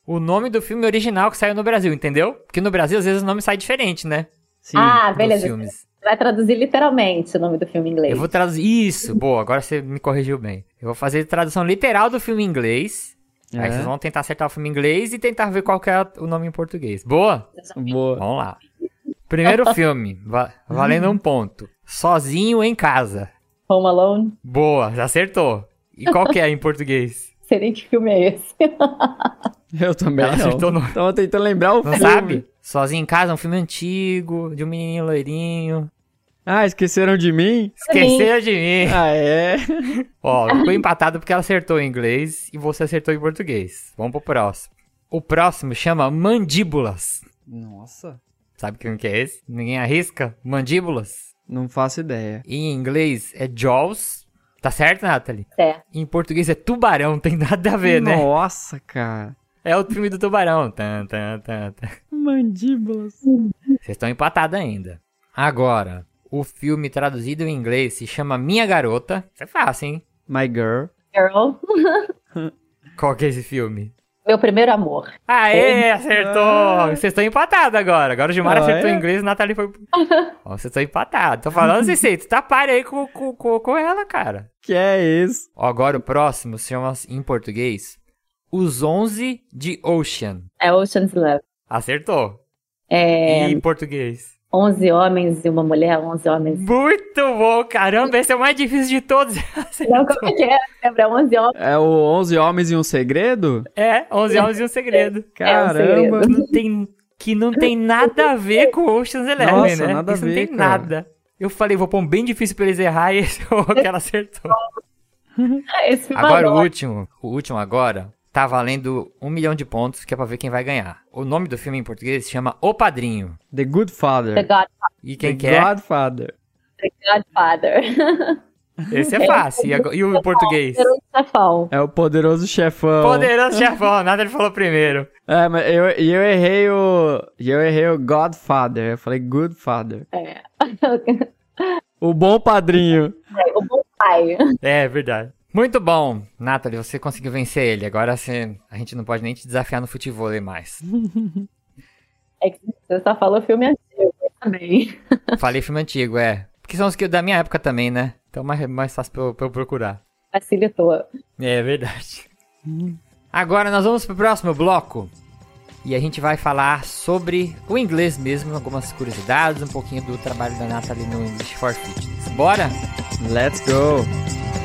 [SPEAKER 1] o nome do filme original que saiu no Brasil, entendeu? Porque no Brasil às vezes o nome sai diferente, né?
[SPEAKER 2] Sim.
[SPEAKER 3] ah, beleza.
[SPEAKER 1] filmes.
[SPEAKER 3] Vai traduzir literalmente o nome do filme em inglês.
[SPEAKER 1] Eu vou traduzir. Isso, boa, agora você me corrigiu bem. Eu vou fazer tradução literal do filme em inglês. Aí
[SPEAKER 2] É.
[SPEAKER 1] vocês vão tentar acertar o filme em inglês e tentar ver qual que é o nome em português. Boa?
[SPEAKER 2] Boa.
[SPEAKER 1] Vamos lá. Primeiro filme, va- valendo um ponto. Sozinho em casa.
[SPEAKER 3] Home Alone.
[SPEAKER 1] Boa, já acertou. E qual que é em português?
[SPEAKER 3] Sei nem que filme é esse.
[SPEAKER 2] Eu também
[SPEAKER 1] Ela
[SPEAKER 2] não.
[SPEAKER 1] acertou no-
[SPEAKER 2] Tava tentando lembrar o
[SPEAKER 1] Não
[SPEAKER 2] filme.
[SPEAKER 1] sabe? Sozinho em casa um filme antigo, de um menininho loirinho.
[SPEAKER 2] Ah, esqueceram de mim?
[SPEAKER 1] Esqueceu de mim.
[SPEAKER 2] Ah, é?
[SPEAKER 1] Ó, ficou empatado porque ela acertou em inglês e você acertou em português. Vamos pro próximo. O próximo chama Mandíbulas.
[SPEAKER 2] Nossa.
[SPEAKER 1] Sabe quem que é esse? Ninguém arrisca? Mandíbulas.
[SPEAKER 2] Não faço ideia.
[SPEAKER 1] Em inglês é Jaws. Tá certo, Nathalie?
[SPEAKER 3] É.
[SPEAKER 1] Em português é Tubarão, tem nada a ver, né?
[SPEAKER 2] Nossa, cara.
[SPEAKER 1] É o filme do Tubarão. Tan, tan, tan, tan.
[SPEAKER 2] Mandíbulas.
[SPEAKER 1] Vocês estão empatados ainda. Agora, o filme traduzido em inglês se chama Minha Garota. Isso é fácil, hein?
[SPEAKER 2] My Girl.
[SPEAKER 3] Girl.
[SPEAKER 1] Qual que é esse filme?
[SPEAKER 3] Meu primeiro amor.
[SPEAKER 1] Aê, acertou! Vocês estão empatados agora. Agora o Gilmar
[SPEAKER 2] Ah,
[SPEAKER 1] acertou
[SPEAKER 2] é?
[SPEAKER 1] em inglês e o Nathalie foi... Ó, vocês estão empatados. Tô falando, Cicei, tu tá pare aí com, com, com, com ela, cara.
[SPEAKER 2] Que é isso?
[SPEAKER 1] Ó, agora o próximo se chama em português Os 11 de Ocean.
[SPEAKER 3] É Ocean's Eleven.
[SPEAKER 1] Acertou.
[SPEAKER 3] É,
[SPEAKER 1] E em português?
[SPEAKER 3] 11 homens e uma mulher, 11 homens.
[SPEAKER 1] Muito bom, caramba. Esse é o mais difícil de todos.
[SPEAKER 3] Não, como é que é? Lembra? 11 homens.
[SPEAKER 2] É o 11 Homens e um Segredo?
[SPEAKER 1] É, 11 Homens e um Segredo.
[SPEAKER 2] Caramba.
[SPEAKER 3] segredo.
[SPEAKER 1] Não tem, que não tem nada a ver com Ocean's Eleven,
[SPEAKER 2] Nossa,
[SPEAKER 1] né?
[SPEAKER 2] nada a
[SPEAKER 1] Isso
[SPEAKER 2] ver,
[SPEAKER 1] não tem
[SPEAKER 2] cara.
[SPEAKER 1] nada. Eu falei, vou pôr um bem difícil pra eles errar e esse é o que ela acertou. Agora o último, o último agora, tá valendo um milhão de pontos, que é pra ver quem vai ganhar. O nome do filme em português se chama O Padrinho.
[SPEAKER 2] The Good Father.
[SPEAKER 3] The, God,
[SPEAKER 1] E quem
[SPEAKER 2] The
[SPEAKER 1] que é?
[SPEAKER 2] Godfather.
[SPEAKER 3] The Godfather.
[SPEAKER 1] Esse é fácil. E, agora- e o em português?
[SPEAKER 3] Poderoso Chefão.
[SPEAKER 2] É o Poderoso Chefão.
[SPEAKER 1] Poderoso Chefão, nada ele falou primeiro.
[SPEAKER 2] É, mas eu, e eu errei o. e Eu errei o Godfather. Eu falei Good Father.
[SPEAKER 3] É.
[SPEAKER 2] O bom padrinho.
[SPEAKER 3] o bom pai.
[SPEAKER 1] É, verdade. Muito bom, Nathalie, você conseguiu vencer ele. Agora você, a gente não pode nem te desafiar no futebol mais.
[SPEAKER 3] É que você só falou filme antigo também.
[SPEAKER 1] Falei filme antigo, é. Porque são os que da minha época também, né? Então mais, mais fácil pra eu, pra eu procurar.
[SPEAKER 3] Facilitou.
[SPEAKER 1] É verdade. Agora nós vamos pro próximo bloco. E a gente vai falar sobre o inglês mesmo, algumas curiosidades, um pouquinho do trabalho da Nathalie no English for Fitness. Bora?
[SPEAKER 2] Let's go.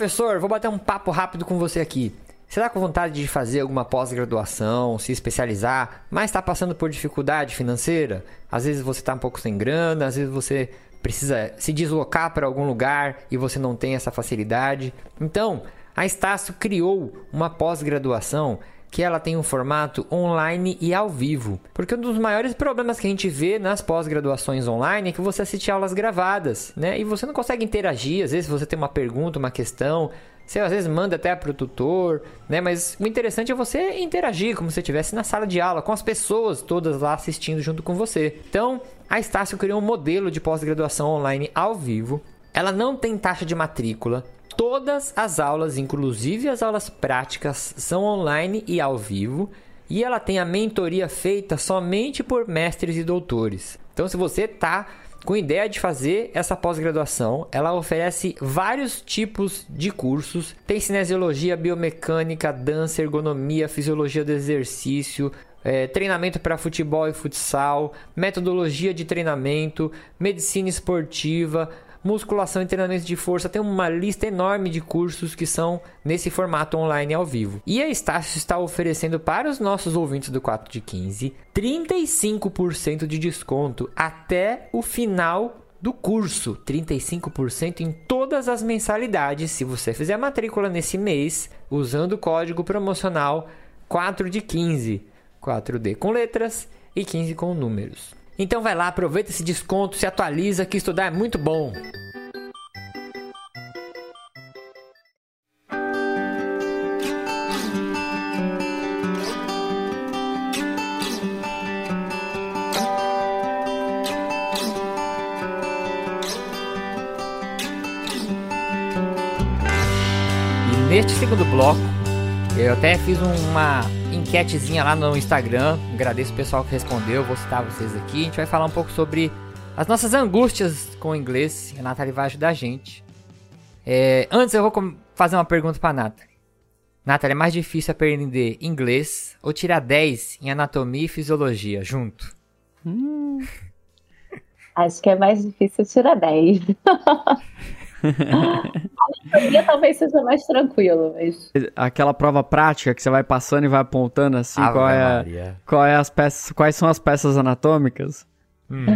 [SPEAKER 1] Professor, vou bater um papo rápido com você aqui. Você tá com vontade de fazer alguma pós-graduação, se especializar, mas está passando por dificuldade financeira? Às vezes você está um pouco sem grana, às vezes você precisa se deslocar para algum lugar e você não tem essa facilidade. Então, a Estácio criou uma pós-graduação que ela tem um formato online e ao vivo. Porque um dos maiores problemas que a gente vê nas pós-graduações online é que você assiste aulas gravadas, né? E você não consegue interagir, às vezes você tem uma pergunta, uma questão, você às vezes manda até para o tutor, né? Mas o interessante é você interagir como se estivesse na sala de aula com as pessoas todas lá assistindo junto com você. Então, a Estácio criou um modelo de pós-graduação online ao vivo. Ela não tem taxa de matrícula. Todas as aulas, inclusive as aulas práticas, são online e ao vivo. E ela tem a mentoria feita somente por mestres e doutores. Então, se você está com ideia de fazer essa pós-graduação, ela oferece vários tipos de cursos. Tem cinesiologia, biomecânica, dança, ergonomia, fisiologia do exercício, é, treinamento para futebol e futsal, metodologia de treinamento, medicina esportiva, musculação e treinamento de força. Tem uma lista enorme de cursos que são nesse formato online ao vivo. E a Estácio está oferecendo para os nossos ouvintes do 4 de 15 35% de desconto até o final do curso. 35% em todas as mensalidades se você fizer a matrícula nesse mês usando o código promocional 4 de 15. 4D com letras e 15 com números. Então vai lá, aproveita esse desconto, se atualiza que estudar é muito bom. neste segundo bloco, eu até fiz uma enquetezinha lá no Instagram. Agradeço o pessoal que respondeu, vou citar vocês aqui. A gente vai falar um pouco sobre as nossas angústias com o inglês. A Nathalie vai ajudar a gente. É, antes eu vou fazer uma pergunta pra Nathalie. Nathalie, é mais difícil aprender inglês ou tirar 10 em anatomia e fisiologia junto? Hum.
[SPEAKER 3] Acho que é mais difícil tirar 10. a anatomia talvez seja mais tranquilo, mas...
[SPEAKER 2] Aquela prova prática que você vai passando e vai apontando assim, qual é, qual é as peças, quais são as peças anatômicas?
[SPEAKER 3] Hum.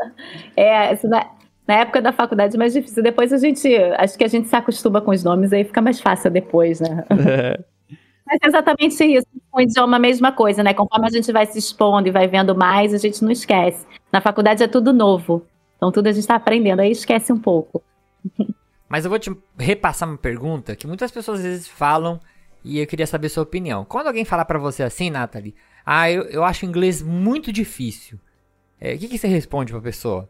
[SPEAKER 3] é, isso na, na época da faculdade é mais difícil. Depois a gente, acho que a gente se acostuma com os nomes, aí fica mais fácil depois, né? É. Mas é exatamente isso. Com o idioma, a mesma coisa, né? Conforme a gente vai se expondo e vai vendo mais, a gente não esquece. Na faculdade é tudo novo. Então tudo a gente está aprendendo, aí esquece um pouco.
[SPEAKER 1] Mas eu vou te repassar uma pergunta que muitas pessoas às vezes falam e eu queria saber sua opinião. Quando alguém falar para você assim, Nathalie, ah, eu, eu acho inglês muito difícil. É, o que, que você responde pra pessoa?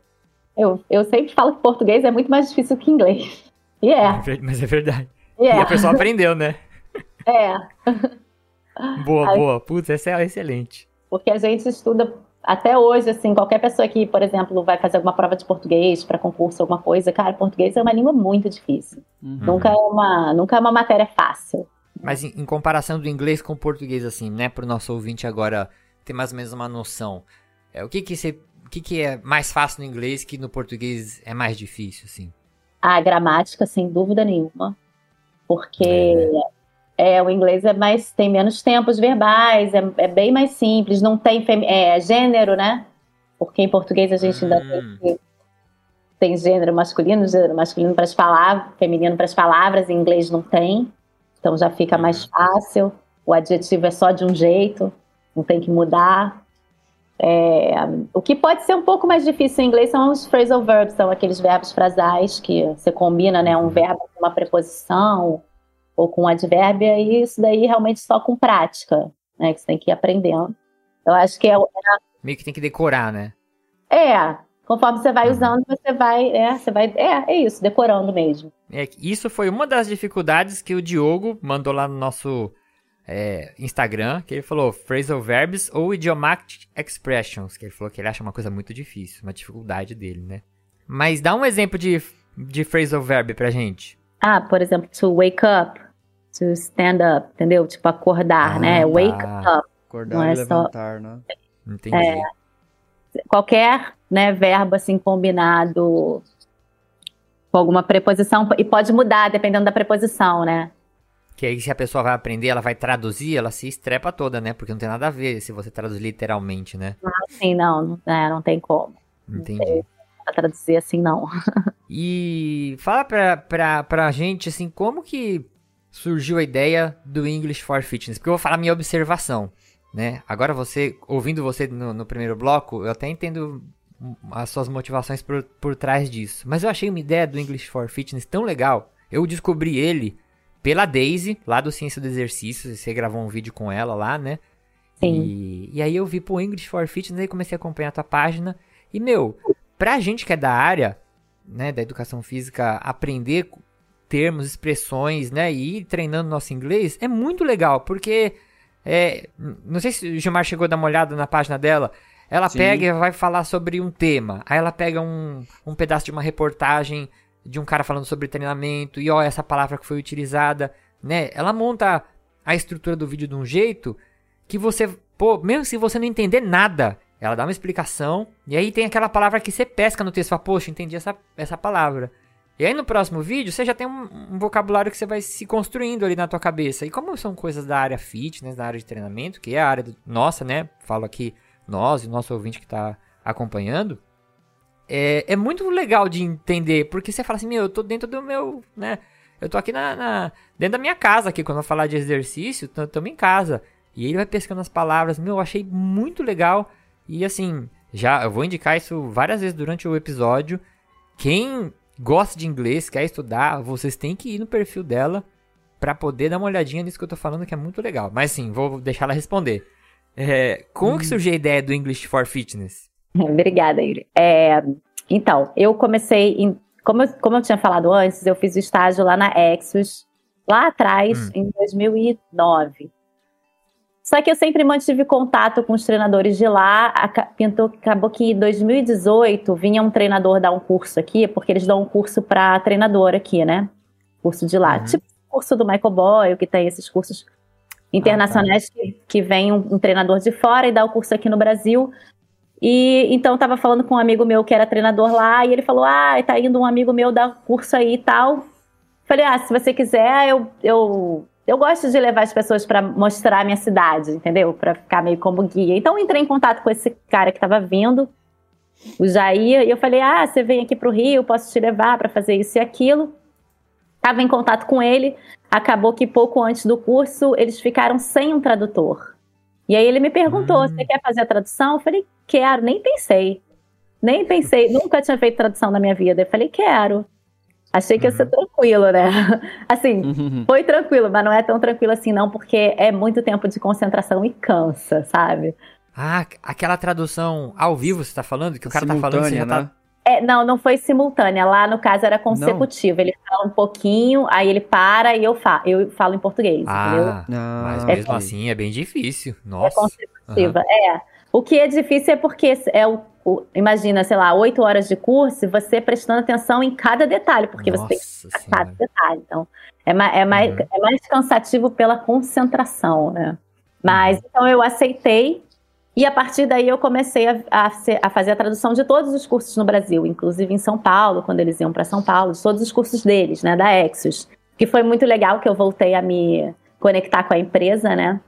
[SPEAKER 3] Eu, eu sempre falo que português é muito mais difícil que inglês. E é.
[SPEAKER 1] é mas é verdade. Yeah. E a pessoa aprendeu, né?
[SPEAKER 3] É.
[SPEAKER 1] boa, boa. Putz, essa é excelente.
[SPEAKER 3] Porque a gente estuda até hoje, assim, qualquer pessoa que, por exemplo, vai fazer alguma prova de português para concurso, alguma coisa, cara, português é uma língua muito difícil. Uhum. Nunca, é uma, nunca é uma matéria fácil.
[SPEAKER 1] Mas em, em, comparação do inglês com o português, assim, né, para o nosso ouvinte agora ter mais ou menos uma noção, é, o que que, você, o que que é mais fácil no inglês que no português é mais difícil, assim?
[SPEAKER 3] A gramática, sem dúvida nenhuma. Porque é, né? É, o inglês é mais tem menos tempos verbais, é, é bem mais simples, não tem é, gênero, né? Porque em português a gente ainda hum. tem, tem gênero masculino, gênero masculino para as palavras, feminino para as palavras, em inglês não tem. Então já fica mais uhum. fácil. O adjetivo é só de um jeito, não tem que mudar. É, o que pode ser um pouco mais difícil em inglês são os phrasal verbs, são aqueles verbos frasais que você combina, né, um uhum. verbo com uma preposição ou com advérbio, e isso daí realmente só com prática, né? Que você tem que ir aprendendo. Eu acho que é.
[SPEAKER 1] Meio que tem que decorar, né?
[SPEAKER 3] É. Conforme você vai uhum. usando, você vai. É, você vai. É, é isso, decorando mesmo.
[SPEAKER 1] É, isso foi uma das dificuldades que o Diogo mandou lá no nosso é, Instagram, que ele falou phrasal verbs ou idiomatic expressions, que ele falou que ele acha uma coisa muito difícil, uma dificuldade dele, né? Mas dá um exemplo de, de phrasal verb pra gente.
[SPEAKER 3] Ah, por exemplo, to wake up to stand up, entendeu? Tipo, acordar, né? ah, né? Wake up.
[SPEAKER 2] Acordar não é levantar, só... né?
[SPEAKER 1] Entendi. É,
[SPEAKER 3] qualquer né, verbo assim combinado com alguma preposição e pode mudar dependendo da preposição, né?
[SPEAKER 1] Que aí se a pessoa vai aprender, ela vai traduzir, ela se estrepa toda, né? Porque não tem nada a ver se você traduzir literalmente, né?
[SPEAKER 3] Ah, sim, não, não, é, não tem como.
[SPEAKER 1] Entendi.
[SPEAKER 3] Não traduzir assim, não.
[SPEAKER 1] e fala pra, pra, pra gente, assim, como que surgiu a ideia do English for Fitness? Porque eu vou falar minha observação, né? Agora você, ouvindo você no, no primeiro bloco, eu até entendo as suas motivações por, por trás disso. Mas eu achei uma ideia do English for Fitness tão legal. Eu descobri ele pela Daisy, lá do Ciência do Exercício. Você gravou um vídeo com ela lá, né?
[SPEAKER 3] Sim.
[SPEAKER 1] E, e aí eu vi pro English for Fitness, aí comecei a acompanhar a tua página. E, meu, pra gente que é da área, né, da educação física, aprender termos, expressões, né, e ir treinando nosso inglês é muito legal, porque é, não sei se o Gilmar chegou a dar uma olhada na página dela. Ela Sim. pega e vai falar sobre um tema. Aí ela pega um, um pedaço de uma reportagem de um cara falando sobre treinamento e ó, essa palavra que foi utilizada, né? Ela monta a estrutura do vídeo de um jeito que você, pô, mesmo se você não entender nada, ela dá uma explicação e aí tem aquela palavra que você pesca no texto, fala, poxa, entendi essa, essa palavra. E aí no próximo vídeo você já tem um, um, vocabulário que você vai se construindo ali na tua cabeça. E como são coisas da área fitness, da área de treinamento, que é a área do, nossa, né? Falo aqui nós e nosso ouvinte que está acompanhando. É, é muito legal de entender, porque você fala assim, meu, eu tô dentro do meu, né? Eu tô aqui na, na dentro da minha casa aqui, quando eu falar de exercício, estamos em casa. E ele vai pescando as palavras. Meu, eu achei muito legal. E assim, já eu vou indicar isso várias vezes durante o episódio. Quem gosta de inglês, quer estudar, vocês têm que ir no perfil dela para poder dar uma olhadinha nisso que eu tô falando, que é muito legal. Mas sim, vou deixar ela responder. É, como hum. que surgiu a ideia do English for Fitness?
[SPEAKER 3] Obrigada, Yuri. É, então, eu comecei, em, como, eu, como eu tinha falado antes, eu fiz o estágio lá na Exos, lá atrás, hum. em 2009. Só que eu sempre mantive contato com os treinadores de lá. Pintou, acabou que em 2018 vinha um treinador dar um curso aqui, porque eles dão um curso para treinador aqui, né? Curso de lá. Uhum. Tipo o curso do Michael Boyle, que tem esses cursos internacionais ah, tá. que, que vem um, um, treinador de fora e dá o curso aqui no Brasil. E então eu tava falando com um amigo meu que era treinador lá, e ele falou: Ah, tá indo um amigo meu dar curso aí e tal. Falei, ah, se você quiser, eu, eu eu gosto de levar as pessoas para mostrar a minha cidade, entendeu? Para ficar meio como guia. Então entrei em contato com esse cara que estava vindo, o Jair, e eu falei: "Ah, você vem aqui para o Rio, posso te levar para fazer isso e aquilo". Tava em contato com ele, acabou que pouco antes do curso eles ficaram sem um tradutor. E aí ele me perguntou: hum. "Você quer fazer a tradução?" Eu falei: "Quero", nem pensei. Nem pensei, nunca tinha feito tradução na minha vida. Eu falei: "Quero". Achei que ia ser uhum. tranquilo, né? Assim, uhum. foi tranquilo, mas não é tão tranquilo assim, não, porque é muito tempo de concentração e cansa, sabe?
[SPEAKER 1] Ah, aquela tradução ao vivo você tá falando? Que o cara tá falando, você já tá...
[SPEAKER 3] Né? É, não, não foi simultânea. Lá, no caso, era consecutivo. Não. Ele fala um pouquinho, aí ele para e eu falo, eu falo em português,
[SPEAKER 1] ah,
[SPEAKER 3] entendeu?
[SPEAKER 1] Mas é mesmo assim é bem difícil. Nossa.
[SPEAKER 3] É consecutiva, uhum. é. O que é difícil é porque é o imagina, sei lá, oito horas de curso, você prestando atenção em cada detalhe, porque Nossa você tem que cada detalhe. Então, é, mais, é, mais, uhum. é mais cansativo pela concentração, né? Mas, uhum. então, eu aceitei e a partir daí eu comecei a, a, a, fazer a tradução de todos os cursos no Brasil, inclusive em São Paulo, quando eles iam para São Paulo, de todos os cursos deles, né, da Exos, que foi muito legal que eu voltei a me conectar com a empresa, né?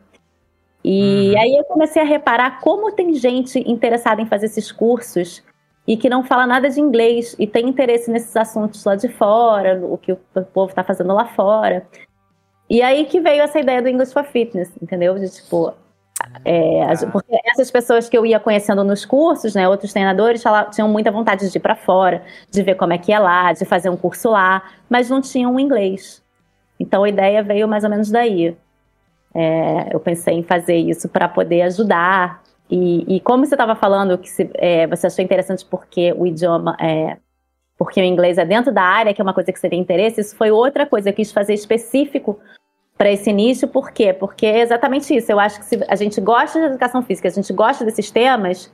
[SPEAKER 3] E uhum. aí eu comecei a reparar como tem gente interessada em fazer esses cursos e que não fala nada de inglês e tem interesse nesses assuntos lá de fora, o que o povo está fazendo lá fora. E aí que veio essa ideia do English for Fitness, entendeu? De tipo, é, ah. porque essas pessoas que eu ia conhecendo nos cursos, né, outros treinadores falavam, tinham muita vontade de ir para fora, de ver como é que é lá, de fazer um curso lá, mas não tinham inglês. Então a ideia veio mais ou menos daí. É, eu pensei em fazer isso para poder ajudar. E, e como você estava falando que se, é, você achou interessante porque o idioma é, porque o inglês é dentro da área, que é uma coisa que você tem interesse, isso foi outra coisa. Eu quis fazer específico para esse início, por quê? Porque é exatamente isso. Eu acho que se a gente gosta de educação física, a gente gosta desses temas,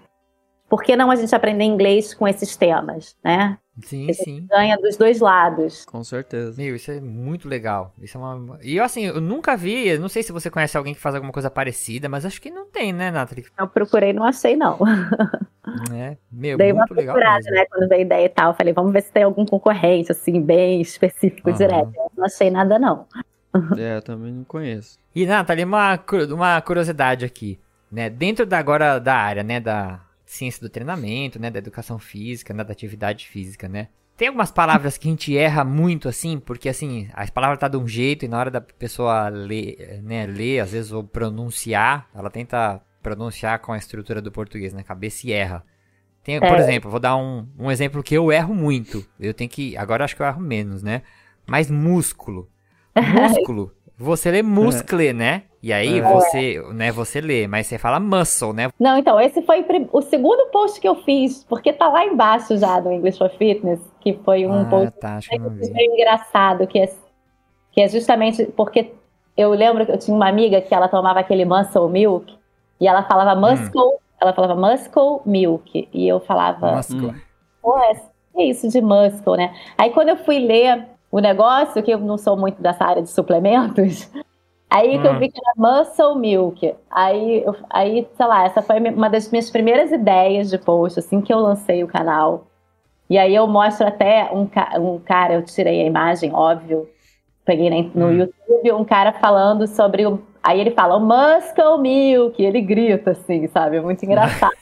[SPEAKER 3] por que não a gente aprender inglês com esses temas, né?
[SPEAKER 1] Sim, sim.
[SPEAKER 3] Ganha dos dois lados.
[SPEAKER 2] Com certeza.
[SPEAKER 1] Meu, isso é muito legal. Isso é uma. E eu, assim, eu nunca vi, não sei se você conhece alguém que faz alguma coisa parecida, mas acho que não tem, né, Nathalie?
[SPEAKER 3] Eu procurei não achei, não.
[SPEAKER 1] É, meu,
[SPEAKER 3] Dei
[SPEAKER 1] muito
[SPEAKER 3] uma procurada,
[SPEAKER 1] legal.
[SPEAKER 3] né, quando veio a ideia e tal. Falei, vamos ver se tem algum concorrente, assim, bem específico, uhum. direto. Eu não achei nada, não.
[SPEAKER 2] É, eu também não conheço.
[SPEAKER 1] E, Nathalie, uma, uma curiosidade aqui, né? Dentro da, agora da área, né, da ciência do treinamento, né, da educação física, né, da atividade física, né? Tem algumas palavras que a gente erra muito assim, porque assim, as palavras tá de um jeito e na hora da pessoa ler, né, ler, às vezes ou pronunciar, ela tenta pronunciar com a estrutura do português na cabeça e erra. Tem, por é. exemplo, vou dar um, um exemplo que eu erro muito. Eu tenho que, agora acho que eu erro menos, né? Mas músculo. Músculo você lê muscle, né? E aí é. você, né, você lê, mas você fala muscle, né?
[SPEAKER 3] Não, então, esse foi o segundo post que eu fiz, porque tá lá embaixo já do English for Fitness, que foi um ah, post
[SPEAKER 1] tá,
[SPEAKER 3] meio engraçado, que é, que é justamente porque eu lembro que eu tinha uma amiga que ela tomava aquele muscle milk, e ela falava hum. muscle, hum. ela falava muscle milk, e eu falava...
[SPEAKER 1] Muscle.
[SPEAKER 3] Pô, é, é isso de muscle, né? Aí quando eu fui ler o negócio, que eu não sou muito dessa área de suplementos, aí que hum. eu vi que era Muscle Milk. Aí, eu, aí, sei lá, essa foi uma das minhas primeiras ideias de post, assim que eu lancei o canal. E aí eu mostro até um, um cara, eu tirei a imagem, óbvio, peguei no hum. YouTube um cara falando sobre o. Aí ele fala o Muscle Milk, ele grita assim, sabe? É muito engraçado.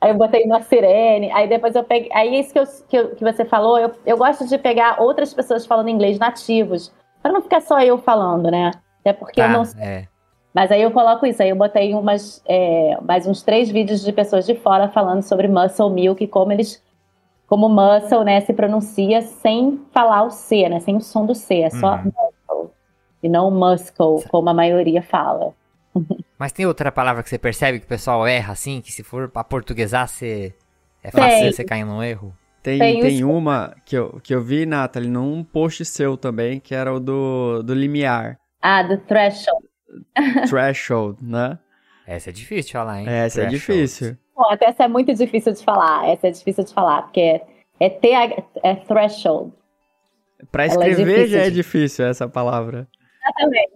[SPEAKER 3] Aí eu botei uma sirene, aí depois eu peguei. Aí isso que, eu, que, eu, que você falou, eu, eu gosto de pegar outras pessoas falando inglês nativos, para não ficar só eu falando, né? Até porque tá, eu não,
[SPEAKER 1] é.
[SPEAKER 3] Mas aí eu coloco isso, aí eu botei umas, é, mais uns três vídeos de pessoas de fora falando sobre muscle milk, como eles, como muscle, né, se pronuncia sem falar o C, né, sem o som do C, é só
[SPEAKER 1] Uhum.
[SPEAKER 3] muscle, e não muscle, como a maioria fala.
[SPEAKER 1] Mas tem outra palavra que você percebe que o pessoal erra assim, que se for pra portuguesar, você... é fácil
[SPEAKER 3] Tem.
[SPEAKER 1] você cair num erro?
[SPEAKER 2] Tem,
[SPEAKER 3] Tem
[SPEAKER 2] tem, uma que eu, que eu vi, Nathalie, num post seu também, que era o do, do limiar.
[SPEAKER 3] Ah, do threshold.
[SPEAKER 2] Threshold, né?
[SPEAKER 1] Essa é difícil de falar, hein?
[SPEAKER 2] Essa é
[SPEAKER 1] Threshold.
[SPEAKER 2] difícil.
[SPEAKER 3] Pô, até essa é muito difícil de falar, essa é difícil de falar, porque é, é, TH, é threshold.
[SPEAKER 2] Pra
[SPEAKER 3] Ela é
[SPEAKER 2] escrever
[SPEAKER 3] difícil
[SPEAKER 2] já é
[SPEAKER 3] de-
[SPEAKER 2] difícil essa palavra.
[SPEAKER 3] Exatamente.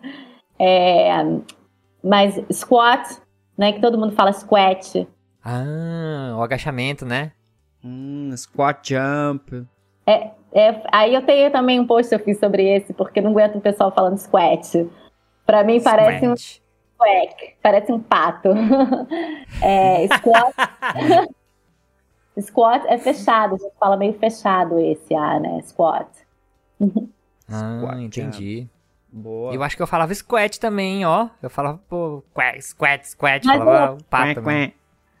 [SPEAKER 3] É, mas squat, né, que todo mundo fala squat,
[SPEAKER 1] Ah, o agachamento, né?
[SPEAKER 2] Hum, squat jump.
[SPEAKER 3] É, aí eu tenho também um post que eu fiz sobre esse, porque eu não aguento o pessoal falando squat. Pra mim parece um
[SPEAKER 1] Squat.
[SPEAKER 3] quack, parece um pato. É, squat, squat é fechado, a gente fala meio fechado esse A, né? Squat.
[SPEAKER 1] Ah,
[SPEAKER 2] Squat
[SPEAKER 1] entendi.
[SPEAKER 2] Boa.
[SPEAKER 1] Eu acho que eu falava squat também, ó. Eu falava, pô, quack, squat, squat,
[SPEAKER 3] Mas
[SPEAKER 1] falava o
[SPEAKER 2] Quém,
[SPEAKER 1] pato. né?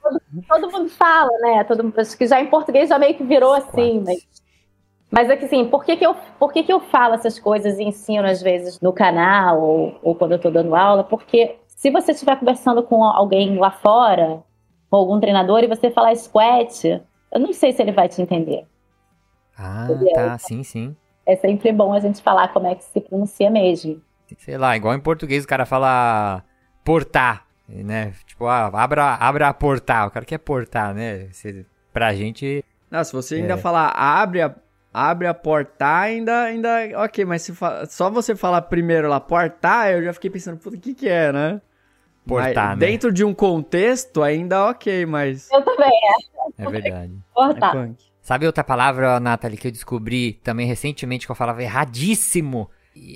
[SPEAKER 2] quém.
[SPEAKER 3] Todo mundo fala, né? Todo acho que já em português já meio que virou assim,
[SPEAKER 1] Squat.
[SPEAKER 3] mas Mas é que assim, por que, que, eu, por que, que eu falo essas coisas e ensino às vezes no canal ou, ou quando eu tô dando aula? Porque se você estiver conversando com alguém lá fora, com algum treinador, e você falar squat, eu não sei se ele vai te entender.
[SPEAKER 1] Ah,
[SPEAKER 3] Entendeu?
[SPEAKER 1] tá, sim, sim.
[SPEAKER 3] É sempre bom a gente falar como é que se pronuncia mesmo.
[SPEAKER 1] Sei lá, igual em português o cara fala portar, né? Tipo, ah, abra, abra a portar. O cara quer portar, né? Você- pra gente.
[SPEAKER 2] Não, se você ainda
[SPEAKER 1] É.
[SPEAKER 2] falar abre a, abre a portar, ainda, ainda ok, mas se fa- só você falar primeiro lá portar, eu já fiquei pensando, puta, o que que é, né?
[SPEAKER 1] Portar,
[SPEAKER 2] Mas
[SPEAKER 1] né?
[SPEAKER 2] Dentro de um contexto, ainda ok, mas...
[SPEAKER 3] Eu também,
[SPEAKER 1] É verdade.
[SPEAKER 3] é
[SPEAKER 2] É
[SPEAKER 3] cortar.
[SPEAKER 2] punk.
[SPEAKER 1] Sabe outra palavra, Nathalie, que eu descobri também recentemente que eu falava erradíssimo?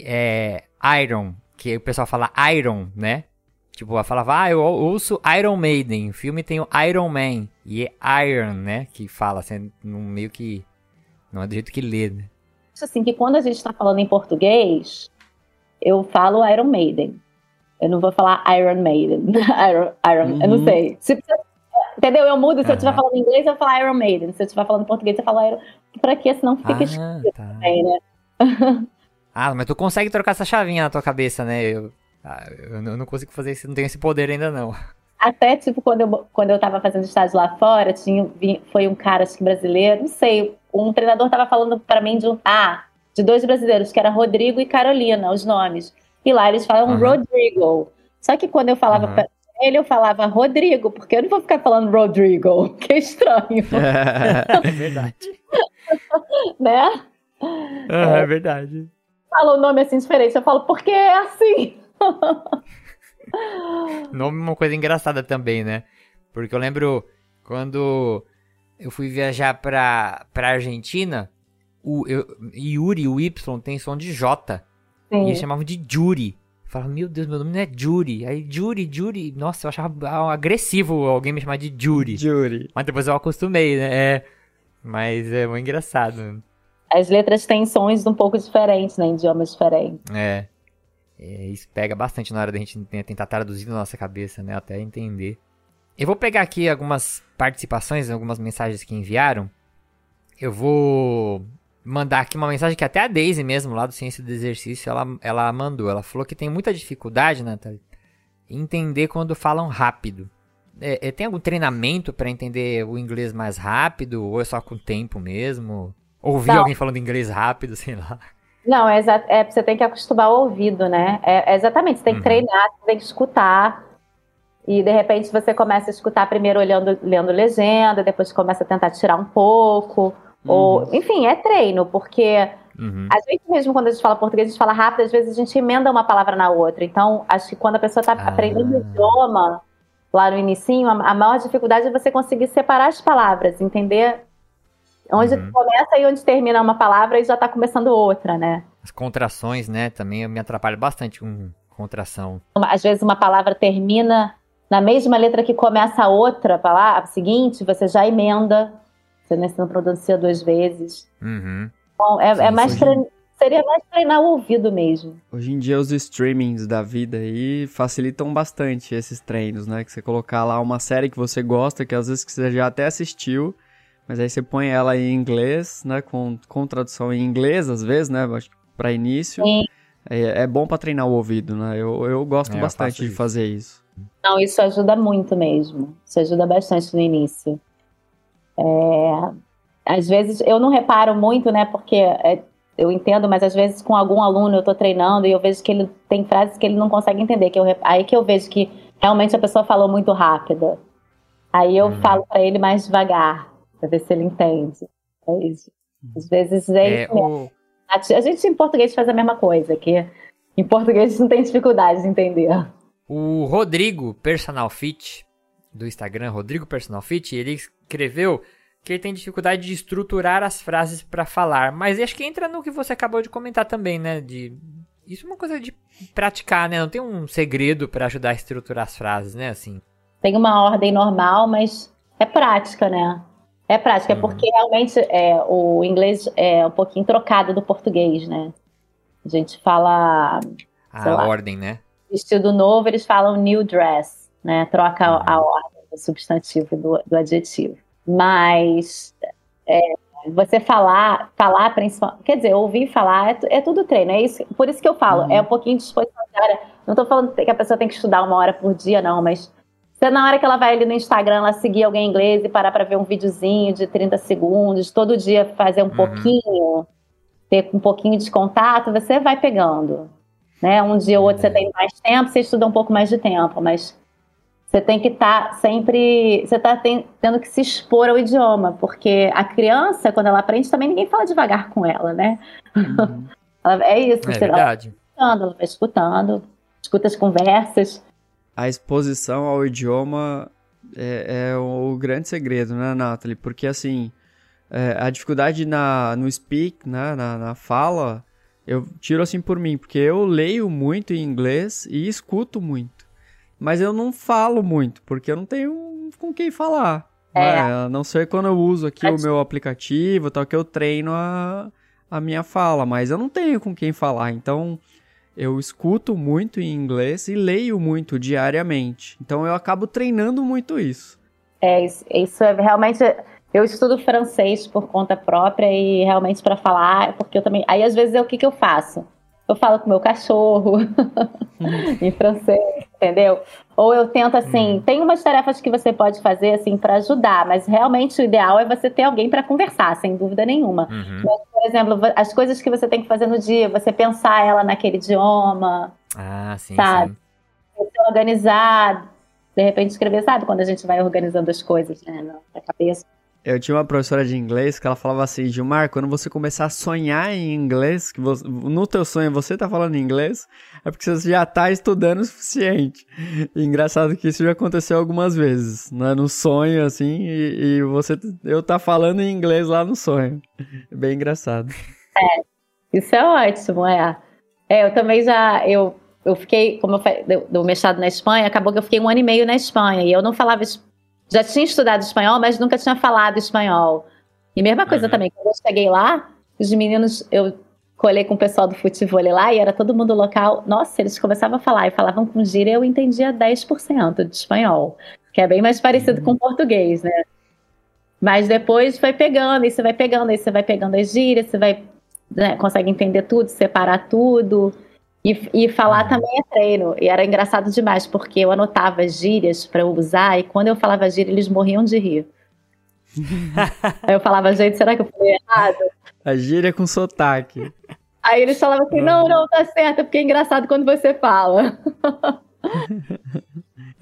[SPEAKER 1] É Iron, que o pessoal fala Iron, né? Tipo, eu falava, ah, eu ouço Iron Maiden. O filme tem o Iron Man. E é Iron, né? Que fala, assim, meio que. Não é do jeito que lê, né?
[SPEAKER 3] Acho assim que quando a gente está falando em português, eu falo Iron Maiden. Eu não vou falar Iron Maiden. Iron, Iron, eu não
[SPEAKER 2] Uhum.
[SPEAKER 3] sei. Se- entendeu? Eu mudo. Se eu estiver falando em inglês, eu falo Iron Maiden. Se eu estiver falando em português, eu falo Iron. Pra quê? Senão fica
[SPEAKER 1] Ah,
[SPEAKER 3] esquisito
[SPEAKER 1] tá.
[SPEAKER 3] também, né?
[SPEAKER 1] Ah, mas tu consegue trocar essa chavinha na tua cabeça, né? Eu, ah, eu não consigo fazer isso, não tenho esse poder ainda não.
[SPEAKER 3] Até, tipo, quando eu, quando eu tava fazendo estágio lá fora, tinha, foi um cara, acho que brasileiro, não sei, um treinador tava falando pra mim de um. Ah, de dois brasileiros, que era Rodrigo e Carolina, os nomes. E lá eles falam
[SPEAKER 1] Aham.
[SPEAKER 3] Rodrigo. Só que quando eu falava
[SPEAKER 1] Aham.
[SPEAKER 3] pra ele, eu falava Rodrigo, porque eu não vou ficar falando Rodrigo, que é estranho,
[SPEAKER 1] É verdade.
[SPEAKER 3] né?
[SPEAKER 1] Ah, é verdade.
[SPEAKER 3] Fala o nome assim diferente, eu falo, porque é assim.
[SPEAKER 1] Nome é uma coisa engraçada também, né? Porque eu lembro quando eu fui viajar pra, pra Argentina, o eu, Yuri, o Y, tem som de J. E
[SPEAKER 3] Sim.
[SPEAKER 1] eles chamavam de Juri. Eu falava, meu Deus, meu nome não é Juri. Aí, Juri, Juri. Nossa, eu achava agressivo alguém me chamar de Juri.
[SPEAKER 2] Jury.
[SPEAKER 1] Mas depois eu acostumei, né? É. Mas é muito engraçado.
[SPEAKER 3] As letras têm sons um pouco diferentes, né? Idiomas diferentes.
[SPEAKER 1] É. É, Isso pega bastante na hora da gente tentar traduzir na nossa cabeça, né? Até entender. Eu vou pegar aqui algumas participações, algumas mensagens que enviaram. Eu vou mandar aqui uma mensagem que até a Daisy mesmo, lá do Ciência do Exercício, ela, ela mandou. Ela falou que tem muita dificuldade, Nathalie, em entender quando falam rápido. É, é, tem algum treinamento pra entender o inglês mais rápido? Ou é só com o tempo mesmo? Ouvir
[SPEAKER 3] Não.
[SPEAKER 1] alguém falando inglês rápido, sei lá.
[SPEAKER 3] Não, é, é você tem que acostumar o ouvido, né? É, é exatamente, você tem que
[SPEAKER 1] Uhum.
[SPEAKER 3] treinar, você tem que escutar. E de repente você começa a escutar primeiro olhando, lendo legenda, depois começa a tentar tirar um pouco. Ou, enfim, é treino, porque
[SPEAKER 1] Uhum.
[SPEAKER 3] a gente mesmo, quando a gente fala português, a gente fala rápido, às vezes a gente emenda uma palavra na outra. Então, acho que quando a pessoa está
[SPEAKER 1] Ah.
[SPEAKER 3] aprendendo o idioma, lá no inicinho, a, maior dificuldade é você conseguir separar as palavras, entender onde
[SPEAKER 1] Uhum.
[SPEAKER 3] começa e onde termina uma palavra e já está começando outra, né?
[SPEAKER 1] As contrações, né? Também me atrapalha bastante com contração.
[SPEAKER 3] Às vezes uma palavra termina na mesma letra que começa a outra palavra, a seguinte, você já emenda, você não- você não pronuncia duas vezes.
[SPEAKER 1] Uhum.
[SPEAKER 3] Bom, é,
[SPEAKER 1] Sim,
[SPEAKER 3] é mais trein- seria mais treinar o ouvido mesmo.
[SPEAKER 2] Hoje em dia os streamings da vida aí facilitam bastante esses treinos, né? Que você colocar lá uma série que você gosta, que às vezes que você já até assistiu, mas aí você põe ela em inglês, né? Com, com tradução em inglês, às vezes, né? Acho que pra início.
[SPEAKER 3] Sim.
[SPEAKER 2] É, é bom para treinar o ouvido, né? Eu, eu gosto
[SPEAKER 1] É, eu
[SPEAKER 2] bastante
[SPEAKER 1] faço
[SPEAKER 2] de
[SPEAKER 1] isso.
[SPEAKER 2] fazer isso.
[SPEAKER 3] Não, isso ajuda muito mesmo. Isso ajuda bastante no início. É, às vezes eu não reparo muito, né? Porque é, eu entendo, mas às vezes com algum aluno eu tô treinando e eu vejo que ele tem frases que ele não consegue entender. Que eu, aí que eu vejo que realmente a pessoa falou muito rápida. Aí eu
[SPEAKER 1] Uhum.
[SPEAKER 3] falo para ele mais devagar, para ver se ele entende. É isso. Às vezes é,
[SPEAKER 1] É,
[SPEAKER 3] isso
[SPEAKER 1] o,
[SPEAKER 3] A gente em português faz a mesma coisa, que em português não tem dificuldade de entender.
[SPEAKER 1] O Rodrigo Personal Fit, do Instagram, Rodrigo Personal Fit, ele escreveu que ele tem dificuldade de estruturar as frases pra falar. Mas acho que entra no que você acabou de comentar também, né? De isso é uma coisa de praticar, né? Não tem um segredo pra ajudar a estruturar as frases, né? Assim.
[SPEAKER 3] tem uma ordem normal, mas é prática, né? É prática,
[SPEAKER 1] Uhum.
[SPEAKER 3] porque realmente é, o inglês é um pouquinho trocado do português, né? A gente fala
[SPEAKER 1] A
[SPEAKER 3] lá.
[SPEAKER 1] ordem, né?
[SPEAKER 3] Vestido novo, eles falam new dress, né? Troca a-
[SPEAKER 1] Uhum.
[SPEAKER 3] a ordem do substantivo do, do adjetivo. Mas é, você falar, falar principalmente, quer dizer, ouvir falar é, é tudo treino, é isso, por isso que eu falo,
[SPEAKER 2] Uhum.
[SPEAKER 3] é um pouquinho de disposição diária. Não tô falando que a pessoa tem que estudar uma hora por dia, não, mas se na hora que ela vai ali no Instagram, ela seguir alguém em inglês e parar para ver um videozinho de 30 segundos, todo dia fazer um
[SPEAKER 1] Uhum.
[SPEAKER 3] pouquinho, ter um pouquinho de contato, você vai pegando. Né? Um dia ou outro você tem mais tempo, você estuda um pouco mais de tempo, mas você tem que estar sempre. Você está tendo que se expor ao idioma, porque a criança, quando ela aprende, também ninguém fala devagar com ela, né?
[SPEAKER 2] Uhum.
[SPEAKER 3] Ela- é isso,
[SPEAKER 1] É
[SPEAKER 3] você- ela vai
[SPEAKER 1] verdade.
[SPEAKER 3] escutando, ela vai escutando, escuta as conversas.
[SPEAKER 2] a exposição ao idioma é, é o grande segredo, né, Nathalie? Porque, assim, é, a dificuldade na, no speak, né, na, na fala, eu tiro assim por mim, porque eu leio muito em inglês e escuto muito. Mas eu não falo muito, porque eu não tenho com quem falar.
[SPEAKER 3] É.
[SPEAKER 2] né? A não ser quando eu uso aqui o
[SPEAKER 3] Mas-
[SPEAKER 2] meu aplicativo, tal, que eu treino a, a minha fala, mas eu não tenho com quem falar. Então, eu escuto muito em inglês e leio muito diariamente. Então eu acabo treinando muito isso.
[SPEAKER 3] É, isso é realmente. Eu estudo francês por conta própria e realmente para falar, porque eu também. Aí às vezes é o que, que eu faço? Eu falo com meu cachorro em francês, entendeu? Ou eu tento assim, tem umas tarefas que você pode fazer assim para ajudar, mas realmente o ideal é você ter alguém para conversar, sem dúvida nenhuma.
[SPEAKER 1] Uhum.
[SPEAKER 3] Por exemplo, as coisas que você tem que fazer no dia, você pensar ela naquele idioma,
[SPEAKER 1] Ah, sim,
[SPEAKER 3] Sabe?
[SPEAKER 1] sim.
[SPEAKER 3] organizar, de repente escrever, sabe? Quando a gente vai organizando as coisas, né, na cabeça.
[SPEAKER 2] Eu tinha uma professora de inglês que ela falava assim, Gilmar, quando você começar a sonhar em inglês, que você- no teu sonho você tá falando inglês, é porque você já tá estudando o suficiente. E engraçado que isso já aconteceu algumas vezes, né? No sonho, assim, e, e você, eu tá falando em inglês lá no sonho. É bem engraçado.
[SPEAKER 3] Isso é ótimo, é. É, eu também já, eu, eu fiquei, como eu falei, do, do mestrado na Espanha, acabou que eu fiquei um ano e meio na Espanha, e eu não falava, es- já tinha estudado espanhol, mas nunca tinha falado espanhol. E mesma coisa
[SPEAKER 1] Uhum.
[SPEAKER 3] também, quando eu cheguei lá, os meninos, eu colei com o pessoal do futebol lá, e era todo mundo local, nossa, eles começavam a falar, e falavam com gíria, eu entendia 10% de espanhol, que é bem mais parecido com o português, né? Mas depois foi pegando, e você vai pegando, aí você vai pegando as gírias, você vai né, consegue entender tudo, separar tudo. E, e falar também é treino. E era engraçado demais, porque eu anotava gírias para eu usar, e quando eu falava gíria, eles morriam de rir. Aí eu falava, gente, será que eu falei errado?
[SPEAKER 2] A gíria com sotaque.
[SPEAKER 3] Aí eles falavam assim, não, não, tá certo, porque é engraçado quando você fala.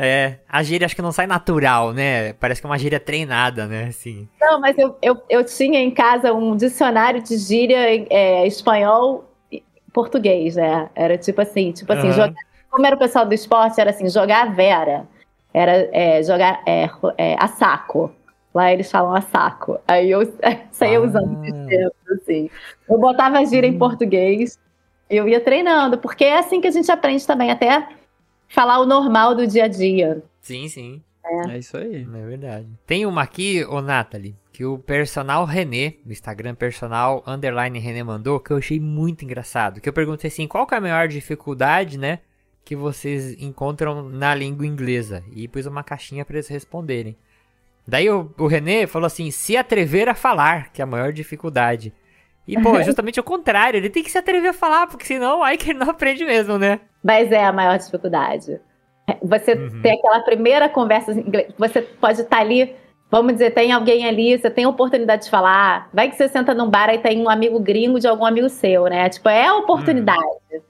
[SPEAKER 1] É, a gíria acho que não sai natural, né? Parece que é uma gíria treinada, né? Assim.
[SPEAKER 3] Não, mas eu, eu, eu tinha em casa um dicionário de gíria é, espanhol português, né? Era tipo assim, tipo assim,
[SPEAKER 1] Aham.
[SPEAKER 3] jogar, como era o pessoal do esporte, era assim, jogar a vera. Era é, jogar é, é, a saco. Lá eles falam a saco. Aí eu saía
[SPEAKER 1] Ah.
[SPEAKER 3] usando esses termos, assim. Eu botava a gíria em português e eu ia treinando, porque é assim que a gente aprende também, até falar o normal do dia a dia.
[SPEAKER 1] Sim, sim.
[SPEAKER 2] É. é isso aí.
[SPEAKER 1] É verdade. Tem uma aqui, ô Nathalie, que o personal René, no Instagram personal underline René mandou, que eu achei muito engraçado. Que eu perguntei assim, qual que é a maior dificuldade, né, que vocês encontram na língua inglesa? E pus uma caixinha para eles responderem. Daí o, o René falou assim, se atrever a falar, que é a maior dificuldade. E, pô, justamente o contrário, ele tem que se atrever a falar, porque senão aí que ele não aprende mesmo, né?
[SPEAKER 3] Mas é a maior dificuldade. Você uhum. tem aquela primeira conversa em inglês, você pode estar tá ali, vamos dizer, tem alguém ali, você tem a oportunidade de falar, vai que você senta num bar e tem um amigo gringo de algum amigo seu, né? Tipo, é a oportunidade. Uhum.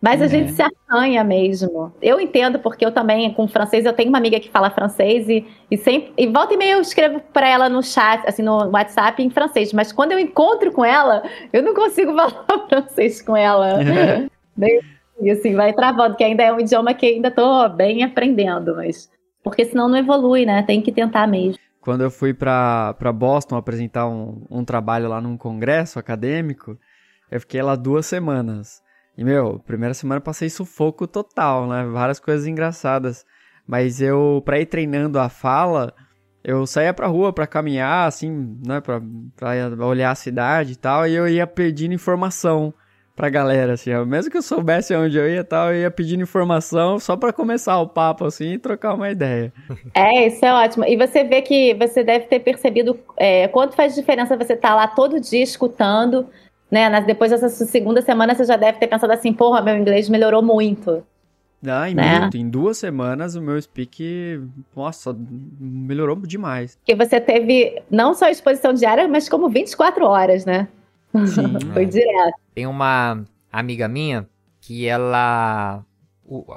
[SPEAKER 3] Mas a uhum. gente se arranha mesmo. Eu entendo, porque eu também, com francês, eu tenho uma amiga que fala francês e, e sempre. E volta e meia eu escrevo para ela no chat, assim, no WhatsApp em francês. Mas quando eu encontro com ela, eu não consigo falar francês com ela. e assim, vai travando, que ainda é um idioma que ainda tô bem aprendendo, mas. Porque senão não evolui, né? Tem que tentar mesmo.
[SPEAKER 2] Quando eu fui para Boston apresentar um, um trabalho lá num congresso acadêmico, eu fiquei lá duas semanas. E, meu, primeira semana passei sufoco total, né? Várias coisas engraçadas. Mas eu, pra ir treinando a fala, eu saía pra rua pra caminhar, assim, né? Pra, pra olhar a cidade e tal. E eu ia pedindo informação pra galera, assim. Mesmo que eu soubesse onde eu ia tal, eu ia pedindo informação só pra começar o papo, assim, e trocar uma ideia.
[SPEAKER 3] É, isso é ótimo. E você vê que você deve ter percebido é, quanto faz diferença você estar tá lá todo dia escutando né? Depois dessa segunda semana, você já deve ter pensado assim, porra, meu inglês melhorou muito.
[SPEAKER 2] Ah, em, né? muito. em duas semanas o meu speak, nossa, melhorou demais.
[SPEAKER 3] Porque você teve não só exposição diária, mas como 24 horas, né? Sim. Foi é. direto.
[SPEAKER 1] Tem uma amiga minha que ela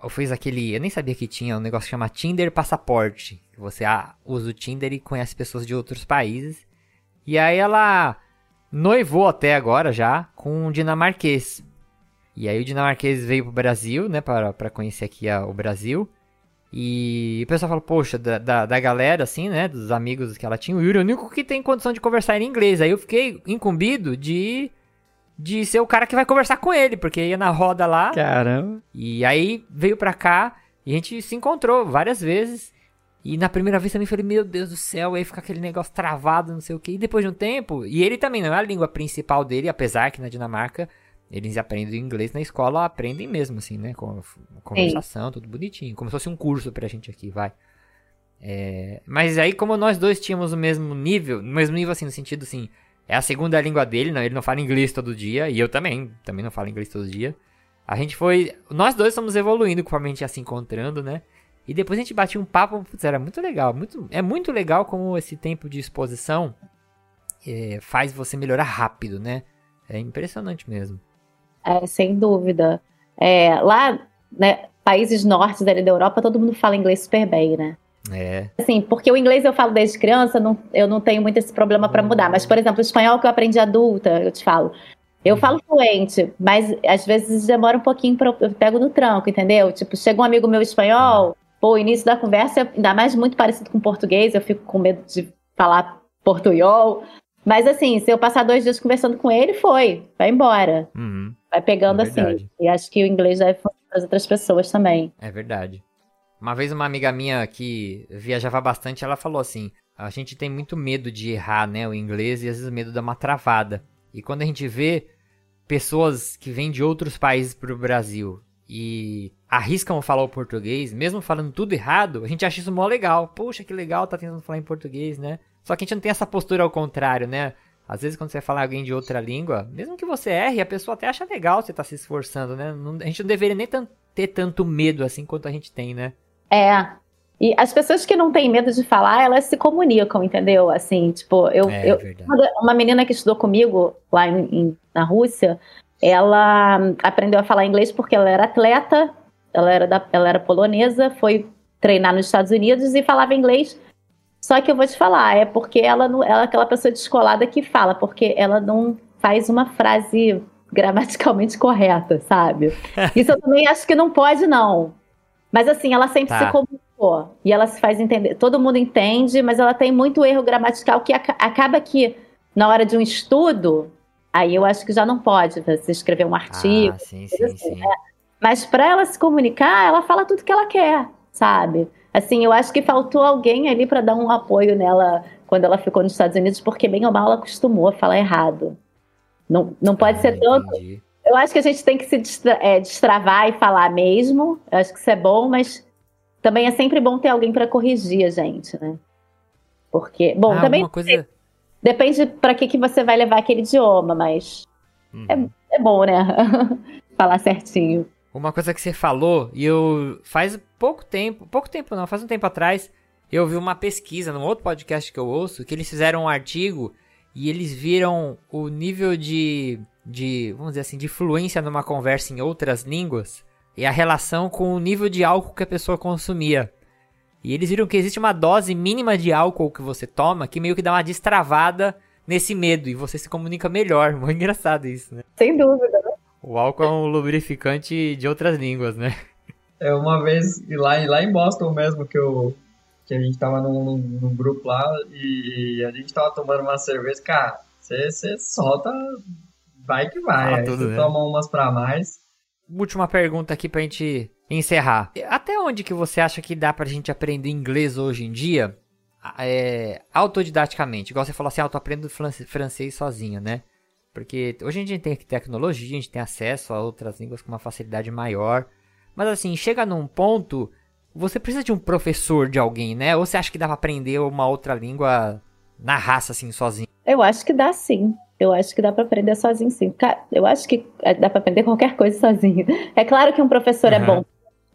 [SPEAKER 1] fez aquele. Eu nem sabia que tinha um negócio que chama Tinder Passaporte. Que você usa o Tinder e conhece pessoas de outros países. E aí ela noivou até agora já com um dinamarquês. E aí o dinamarquês veio pro Brasil, né, para, para conhecer aqui a, o Brasil. E o pessoal falou, poxa, da, da, da, galera, assim, né, dos amigos que ela tinha, o Yuri é o único que tem condição de conversar em inglês. Aí eu fiquei incumbido de, de ser o cara que vai conversar com ele, porque ia na roda lá.
[SPEAKER 2] Caramba.
[SPEAKER 1] E aí veio pra cá e a gente se encontrou várias vezes. E na primeira vez também falei, meu Deus do céu, aí fica aquele negócio travado, não sei o que. E depois de um tempo, e ele também não é a língua principal dele, apesar que na Dinamarca eles aprendem inglês na escola, aprendem mesmo, assim, né? Com conversação, Sim. tudo bonitinho. Como se fosse um curso pra gente aqui, vai. É, mas aí, como nós dois tínhamos o mesmo nível, o mesmo nível, assim, no sentido assim, é a segunda língua dele, não, ele não fala inglês todo dia, e eu também, também não falo inglês todo dia. A gente foi. Nós dois estamos evoluindo conforme a gente ia se encontrando, né? E depois a gente batia um papo, putz, era muito legal. Muito, é muito legal como esse tempo de exposição é, faz você melhorar rápido, né? É impressionante mesmo.
[SPEAKER 3] É, sem dúvida. É, lá, né, países norte da Europa, todo mundo fala inglês super bem, né?
[SPEAKER 1] É.
[SPEAKER 3] Assim, porque o inglês eu falo desde criança, não, eu não tenho muito esse problema para mudar. Mas, por exemplo, o espanhol que eu aprendi adulta, eu te falo. Eu falo fluente, mas às vezes demora um pouquinho para eu pego no tranco, entendeu? Tipo, chega um amigo meu espanhol, Pô, o início da conversa, ainda mais muito parecido com português, eu fico com medo de falar portunhol. Mas assim, se eu passar dois dias conversando com ele, foi, vai embora.
[SPEAKER 1] Uhum.
[SPEAKER 3] Vai pegando é assim. E acho que o inglês deve funcionar para as outras pessoas também.
[SPEAKER 1] É verdade. Uma vez uma amiga minha que viajava bastante, ela falou assim: a gente tem muito medo de errar, né, o inglês e às vezes medo de uma travada. E quando a gente vê pessoas que vêm de outros países para o Brasil e arriscam falar o português, mesmo falando tudo errado, a gente acha isso mó legal. Poxa, que legal tá tentando falar em português, né? Só que a gente não tem essa postura ao contrário, né? Às vezes quando você fala alguém de outra língua, mesmo que você erre, a pessoa até acha legal você tá se esforçando, né? Não, a gente não deveria nem ter tanto medo assim quanto a gente tem, né?
[SPEAKER 3] É. E as pessoas que não têm medo de falar, elas se comunicam, entendeu? Assim, tipo, eu, é, eu uma menina que estudou comigo lá em, em, na Rússia, ela aprendeu a falar inglês porque ela era atleta, ela era, da, ela era polonesa, foi treinar nos Estados Unidos e falava inglês. Só que eu vou te falar, é porque ela, não, ela é aquela pessoa descolada que fala, porque ela não faz uma frase gramaticalmente correta, sabe? Isso eu também acho que não pode, não. Mas assim, ela sempre tá. se comunicou. E ela se faz entender. Todo mundo entende, mas ela tem muito erro gramatical que acaba que, na hora de um estudo, Aí eu acho que já não pode você escrever um artigo. Ah,
[SPEAKER 1] sim, sim, assim, sim.
[SPEAKER 3] Né? Mas para ela se comunicar, ela fala tudo que ela quer, sabe? Assim, eu acho que faltou alguém ali para dar um apoio nela quando ela ficou nos Estados Unidos, porque bem ou mal ela acostumou a falar errado. Não, não pode ah, ser tanto. Entendi. Eu acho que a gente tem que se destra é, destravar e falar mesmo. Eu acho que isso é bom, mas também é sempre bom ter alguém para corrigir a gente, né? Porque, bom, ah, também coisa... depende para que, que você vai levar aquele idioma, mas uhum. é, é bom, né? falar certinho.
[SPEAKER 1] Uma coisa que você falou, e eu faz pouco tempo, pouco tempo não, faz um tempo atrás, eu vi uma pesquisa num outro podcast que eu ouço, que eles fizeram um artigo e eles viram o nível de, de vamos dizer assim, de fluência numa conversa em outras línguas e a relação com o nível de álcool que a pessoa consumia. E eles viram que existe uma dose mínima de álcool que você toma que meio que dá uma destravada nesse medo e você se comunica melhor. Muito engraçado isso, né?
[SPEAKER 3] Sem dúvida, né?
[SPEAKER 1] O álcool é um lubrificante de outras línguas, né?
[SPEAKER 2] É, uma vez, lá, lá em Boston mesmo, que, eu, que a gente tava num, num grupo lá e a gente tava tomando uma cerveja, cara, você solta, vai que vai. Aí tudo, você toma umas pra mais.
[SPEAKER 1] Última pergunta aqui pra gente encerrar. Até onde que você acha que dá pra gente aprender inglês hoje em dia? É, autodidaticamente, igual você falou assim, ah, eu tô aprendendo francês sozinho, né? Porque hoje a gente tem tecnologia, a gente tem acesso a outras línguas com uma facilidade maior. Mas assim, chega num ponto, você precisa de um professor de alguém, né? Ou você acha que dá pra aprender uma outra língua na raça, assim, sozinho?
[SPEAKER 3] Eu acho que dá sim. Eu acho que dá para aprender sozinho, sim. Eu acho que é, dá para aprender qualquer coisa sozinho. É claro que um professor uhum. é bom.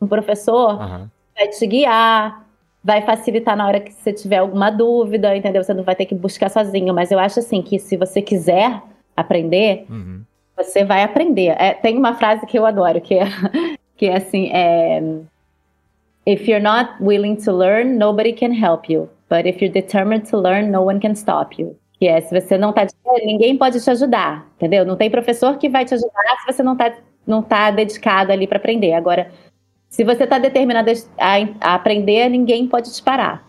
[SPEAKER 3] Um professor uhum. vai te guiar, vai facilitar na hora que você tiver alguma dúvida, entendeu? Você não vai ter que buscar sozinho. Mas eu acho assim que se você quiser aprender, uhum. você vai aprender. É, tem uma frase que eu adoro, que é, que é assim, é, If you're not willing to learn, nobody can help you. But if you're determined to learn, no one can stop you. Que é, se você não tá ninguém pode te ajudar, entendeu? Não tem professor que vai te ajudar se você não tá, não tá dedicado ali para aprender. Agora, se você está determinado a, a, aprender, ninguém pode te parar.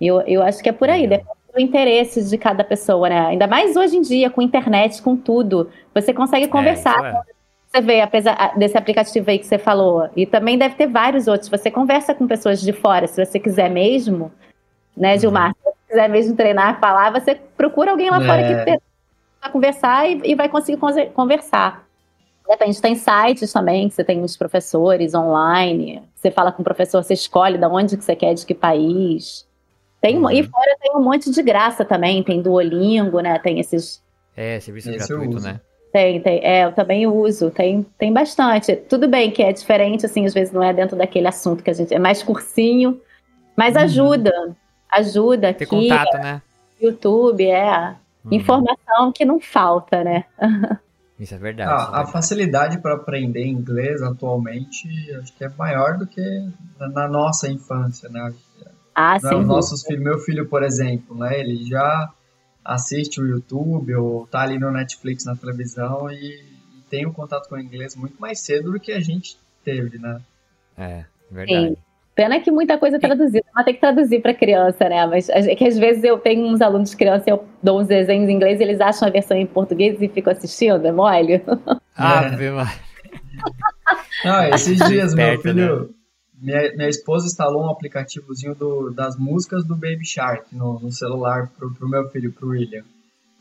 [SPEAKER 3] Eu, eu acho que é por aí, depende do interesse de cada pessoa, né? Ainda mais hoje em dia, com internet, com tudo. Você consegue é, conversar. É, você vê, apesar desse aplicativo aí que você falou, e também deve ter vários outros. Você conversa com pessoas de fora, se você quiser mesmo, né, Gilmar? Uhum. Se você quiser mesmo treinar, falar, você procura alguém lá é. fora que é. para conversar e, e vai conseguir conversar. Depende, tem sites também, que você tem os professores online. Você fala com o professor, você escolhe de onde que você quer, de que país. Tem, uhum. E fora tem um monte de graça também, tem Duolingo, né? Tem esses.
[SPEAKER 1] É, serviço Esse gratuito, né?
[SPEAKER 3] Tem, tem. É, eu também uso, tem, tem bastante. Tudo bem que é diferente, assim, às vezes não é dentro daquele assunto que a gente. É mais cursinho, mas uhum. ajuda. Ajuda
[SPEAKER 1] Ter aqui. contato, né?
[SPEAKER 3] YouTube, é. Uhum. Informação que não falta, né?
[SPEAKER 1] Isso é verdade.
[SPEAKER 2] Ah,
[SPEAKER 1] é verdade.
[SPEAKER 2] A facilidade para aprender inglês atualmente acho que é maior do que na nossa infância, né?
[SPEAKER 3] Ah, sim.
[SPEAKER 2] Nossos filhos, meu filho, por exemplo, né? Ele já assiste o YouTube ou tá ali no Netflix na televisão e, e tem um contato com o inglês muito mais cedo do que a gente teve, né?
[SPEAKER 1] É, verdade. Sim.
[SPEAKER 3] Pena que muita coisa é traduzida, mas tem que traduzir para criança, né? Mas é que às vezes eu tenho uns alunos de criança, eu dou uns desenhos em inglês, eles acham a versão em português e ficam assistindo, é mole?
[SPEAKER 1] Ah, é.
[SPEAKER 2] Não, esses dias, meu filho, né? Minha, minha esposa instalou um aplicativozinho do, das músicas do Baby Shark no, no celular pro, pro meu filho, pro William.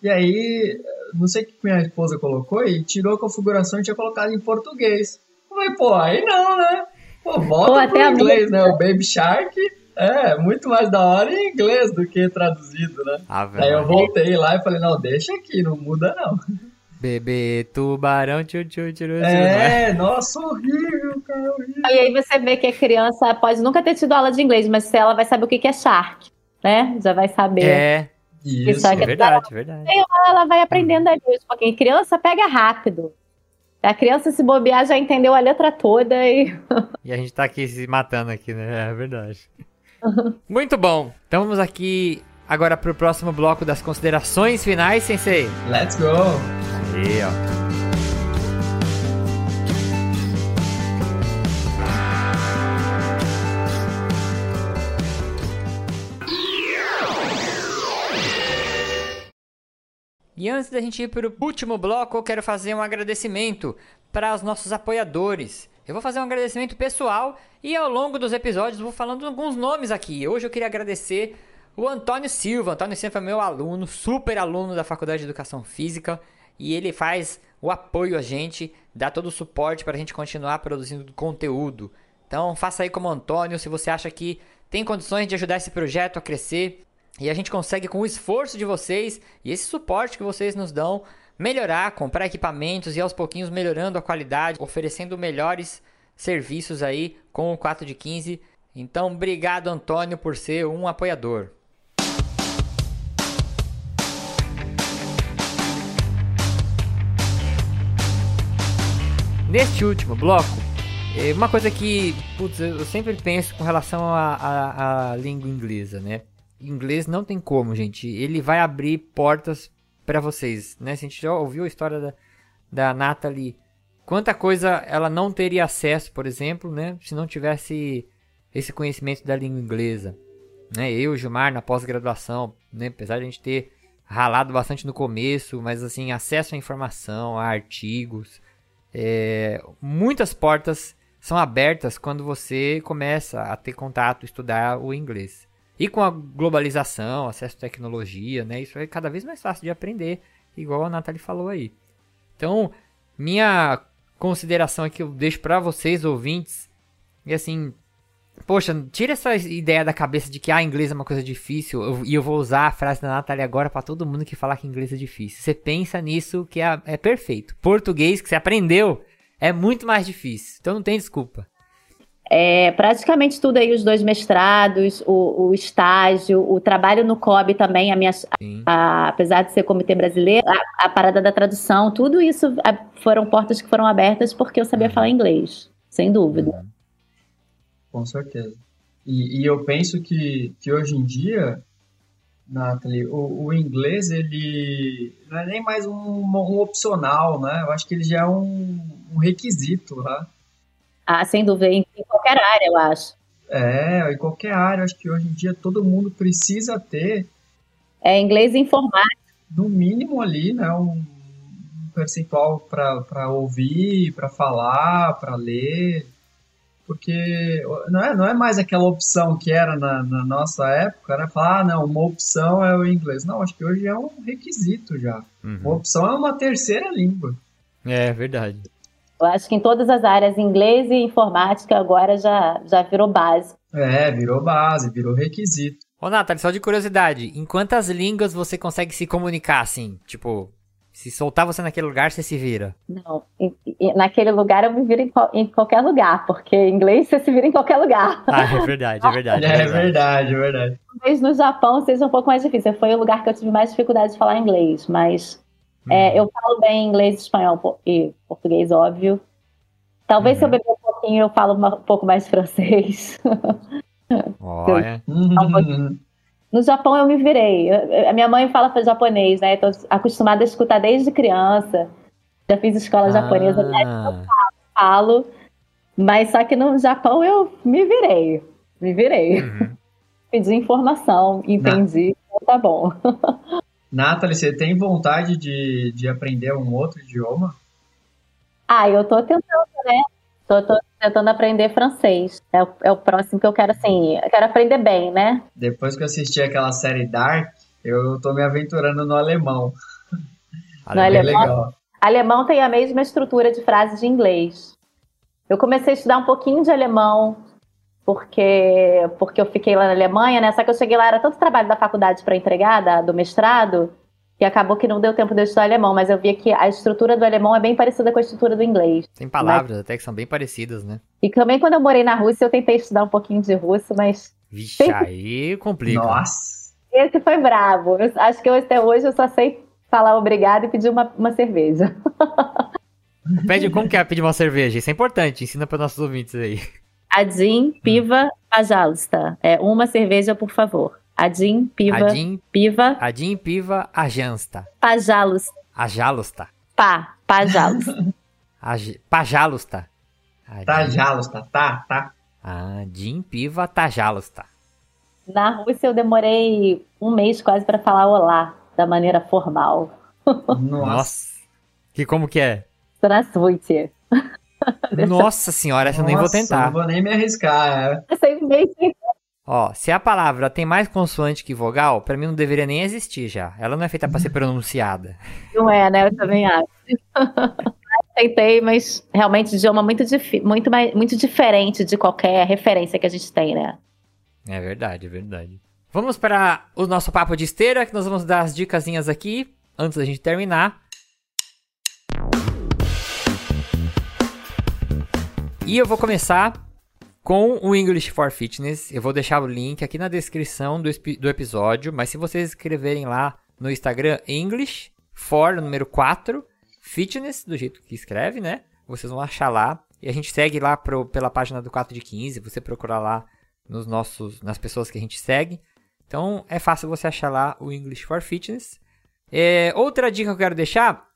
[SPEAKER 2] E aí, não sei o que minha esposa colocou e tirou a configuração e tinha colocado em português. Eu falei, pô, aí não, né? Pô, volta pro inglês, né? O Baby Shark é muito mais da hora em inglês do que traduzido, né? Ah, aí eu voltei lá e falei, não, deixa aqui, não muda não.
[SPEAKER 1] Bebê tubarão, tchu, tchu, tchu,
[SPEAKER 2] É, né? nossa, horrível, cara, horrível.
[SPEAKER 3] E aí você vê que a criança pode nunca ter tido aula de inglês, mas se ela vai saber o que é shark, né? Já vai saber.
[SPEAKER 1] É, isso, é verdade, ela, verdade.
[SPEAKER 3] Ela vai aprendendo ali um pouquinho. Criança pega rápido. A criança se bobear já entendeu a letra toda e.
[SPEAKER 1] e a gente tá aqui se matando aqui, né? É verdade. Muito bom. Então vamos aqui agora pro próximo bloco das considerações finais, Sensei.
[SPEAKER 2] Let's go!
[SPEAKER 1] Aí, ó. E antes da gente ir para o último bloco, eu quero fazer um agradecimento para os nossos apoiadores. eu vou fazer um agradecimento pessoal e ao longo dos episódios vou falando alguns nomes aqui. Hoje eu queria agradecer o Antônio Silva. Antônio Silva é meu aluno, super aluno da Faculdade de Educação Física e ele faz o apoio a gente, dá todo o suporte para a gente continuar produzindo conteúdo. Então faça aí como Antônio, se você acha que tem condições de ajudar esse projeto a crescer e a gente consegue com o esforço de vocês e esse suporte que vocês nos dão melhorar, comprar equipamentos e aos pouquinhos melhorando a qualidade, oferecendo melhores serviços aí com o 4 de 15. Então, obrigado Antônio por ser um apoiador. Neste último bloco, é uma coisa que putz, eu sempre penso com relação à língua inglesa, né? Inglês não tem como, gente. Ele vai abrir portas para vocês, né? A gente já ouviu a história da, da Natalie, quanta coisa ela não teria acesso, por exemplo, né? Se não tivesse esse conhecimento da língua inglesa, né? Eu, Gilmar, na pós-graduação, né? Apesar de a gente ter ralado bastante no começo, mas assim, acesso à informação, a artigos, é, muitas portas são abertas quando você começa a ter contato, estudar o inglês. E com a globalização, acesso à tecnologia, né, isso é cada vez mais fácil de aprender, igual a Nathalie falou aí. Então, minha consideração aqui eu deixo para vocês ouvintes, e assim, Poxa, tira essa ideia da cabeça de que ah, inglês é uma coisa difícil. Eu, e eu vou usar a frase da Natália agora para todo mundo que falar que inglês é difícil. Você pensa nisso que é, é perfeito. Português que você aprendeu é muito mais difícil. Então não tem desculpa.
[SPEAKER 3] É, praticamente tudo aí, os dois mestrados, o, o estágio, o trabalho no COB também, a minha, a, apesar de ser comitê brasileiro, a, a, parada da tradução, tudo isso foram portas que foram abertas porque eu sabia uhum. falar inglês, sem dúvida. Uhum.
[SPEAKER 2] Com certeza. E, e, eu penso que, que hoje em dia, Nathalie, o, o inglês ele não é nem mais um, um, opcional, né? Eu acho que ele já é um, um requisito, né?
[SPEAKER 3] Ah, sem dúvida, em, em qualquer área, eu acho.
[SPEAKER 2] É, em qualquer área, acho que hoje em dia todo mundo precisa ter.
[SPEAKER 3] É inglês informático.
[SPEAKER 2] No mínimo ali, né? Um percentual para ouvir, para falar, para ler porque não é, não é mais aquela opção que era na, na nossa época, né? Falar, ah, não, uma opção é o inglês. Não, acho que hoje é um requisito já. Uhum. Uma opção é uma terceira língua.
[SPEAKER 1] É, verdade.
[SPEAKER 3] Eu acho que em todas as áreas, inglês e informática agora já, já virou base.
[SPEAKER 2] É, virou base, virou requisito.
[SPEAKER 1] Ô, Nathalie, só de curiosidade, em quantas línguas você consegue se comunicar, assim? Tipo, se soltar você naquele lugar, você se vira.
[SPEAKER 3] Não, naquele lugar eu me viro em, em, qualquer lugar, porque em inglês você se vira em qualquer lugar.
[SPEAKER 1] Ah, é verdade, é verdade.
[SPEAKER 2] É, é verdade, é verdade.
[SPEAKER 3] Talvez no Japão seja um pouco mais difícil. Foi o lugar que eu tive mais dificuldade de falar inglês, mas hum. é, eu falo bem inglês, espanhol e português, óbvio. Talvez uhum. se eu uhum. beber um pouquinho eu falo um pouco mais francês.
[SPEAKER 1] Olha.
[SPEAKER 3] um no Japão eu me virei. a minha mãe fala japonês, né? Estou acostumada a escutar desde criança. Já fiz escola ah. japonesa, né? eu falo. Mas só que no Japão eu me virei. Me virei. Uhum. Pedi informação, entendi. Então tá bom.
[SPEAKER 2] Nathalie, você tem vontade de, de aprender um outro idioma?
[SPEAKER 3] Ah, eu tô tentando, né? Tô, tô tentando aprender francês. É o, é o próximo que eu quero, assim, eu quero aprender bem, né?
[SPEAKER 2] Depois que eu assisti aquela série Dark, eu tô me aventurando no alemão.
[SPEAKER 3] No alemão, legal. alemão tem a mesma estrutura de frases de inglês. Eu comecei a estudar um pouquinho de alemão, porque porque eu fiquei lá na Alemanha, né? Só que eu cheguei lá, era tanto trabalho da faculdade para entregar, da, do mestrado, e acabou que não deu tempo de eu estudar alemão, mas eu vi que a estrutura do alemão é bem parecida com a estrutura do inglês.
[SPEAKER 1] Tem palavras mas... até que são bem parecidas, né?
[SPEAKER 3] E também quando eu morei na Rússia, eu tentei estudar um pouquinho de russo, mas.
[SPEAKER 1] Vixe, aí complica.
[SPEAKER 2] Nossa!
[SPEAKER 3] Esse foi bravo. Eu acho que eu, até hoje eu só sei falar obrigado e pedir uma, uma cerveja.
[SPEAKER 1] Pede como que é pedir uma cerveja? Isso é importante, ensina para nossos ouvintes aí.
[SPEAKER 3] Adin, piva, pajalsta. É uma cerveja, por favor. Adim, piva, Adim, piva.
[SPEAKER 1] Adim, piva, ajansta.
[SPEAKER 3] Pajalusta.
[SPEAKER 1] Ajalusta.
[SPEAKER 3] Pá, pajalusta.
[SPEAKER 1] pajalusta.
[SPEAKER 2] Tajalusta, tá, tá.
[SPEAKER 1] Adim, piva, tajalusta.
[SPEAKER 3] Na Rússia eu demorei um mês quase para falar olá, da maneira formal.
[SPEAKER 1] Nossa. Que como que é?
[SPEAKER 3] Здравствуйте.
[SPEAKER 1] Nossa senhora, essa eu nem vou tentar.
[SPEAKER 5] Não vou nem me arriscar.
[SPEAKER 3] É sempre meio
[SPEAKER 1] Ó, se a palavra tem mais consoante que vogal, pra mim não deveria nem existir já. Ela não é feita pra ser pronunciada.
[SPEAKER 3] Não é, né? Eu também acho. Tentei, mas realmente idioma muito, muito, mais, muito diferente de qualquer referência que a gente tem, né?
[SPEAKER 1] É verdade, é verdade. Vamos para o nosso papo de esteira, que nós vamos dar as dicasinhas aqui, antes da gente terminar. E eu vou começar com o English for Fitness. Eu vou deixar o link aqui na descrição do, do episódio, mas se vocês escreverem lá no Instagram English for número 4 Fitness, do jeito que escreve, né? Vocês vão achar lá. E a gente segue lá pro, pela página do 4 de 15. Você procurar lá nos nossos, nas pessoas que a gente segue. Então é fácil você achar lá o English for Fitness. É, outra dica que eu quero deixar,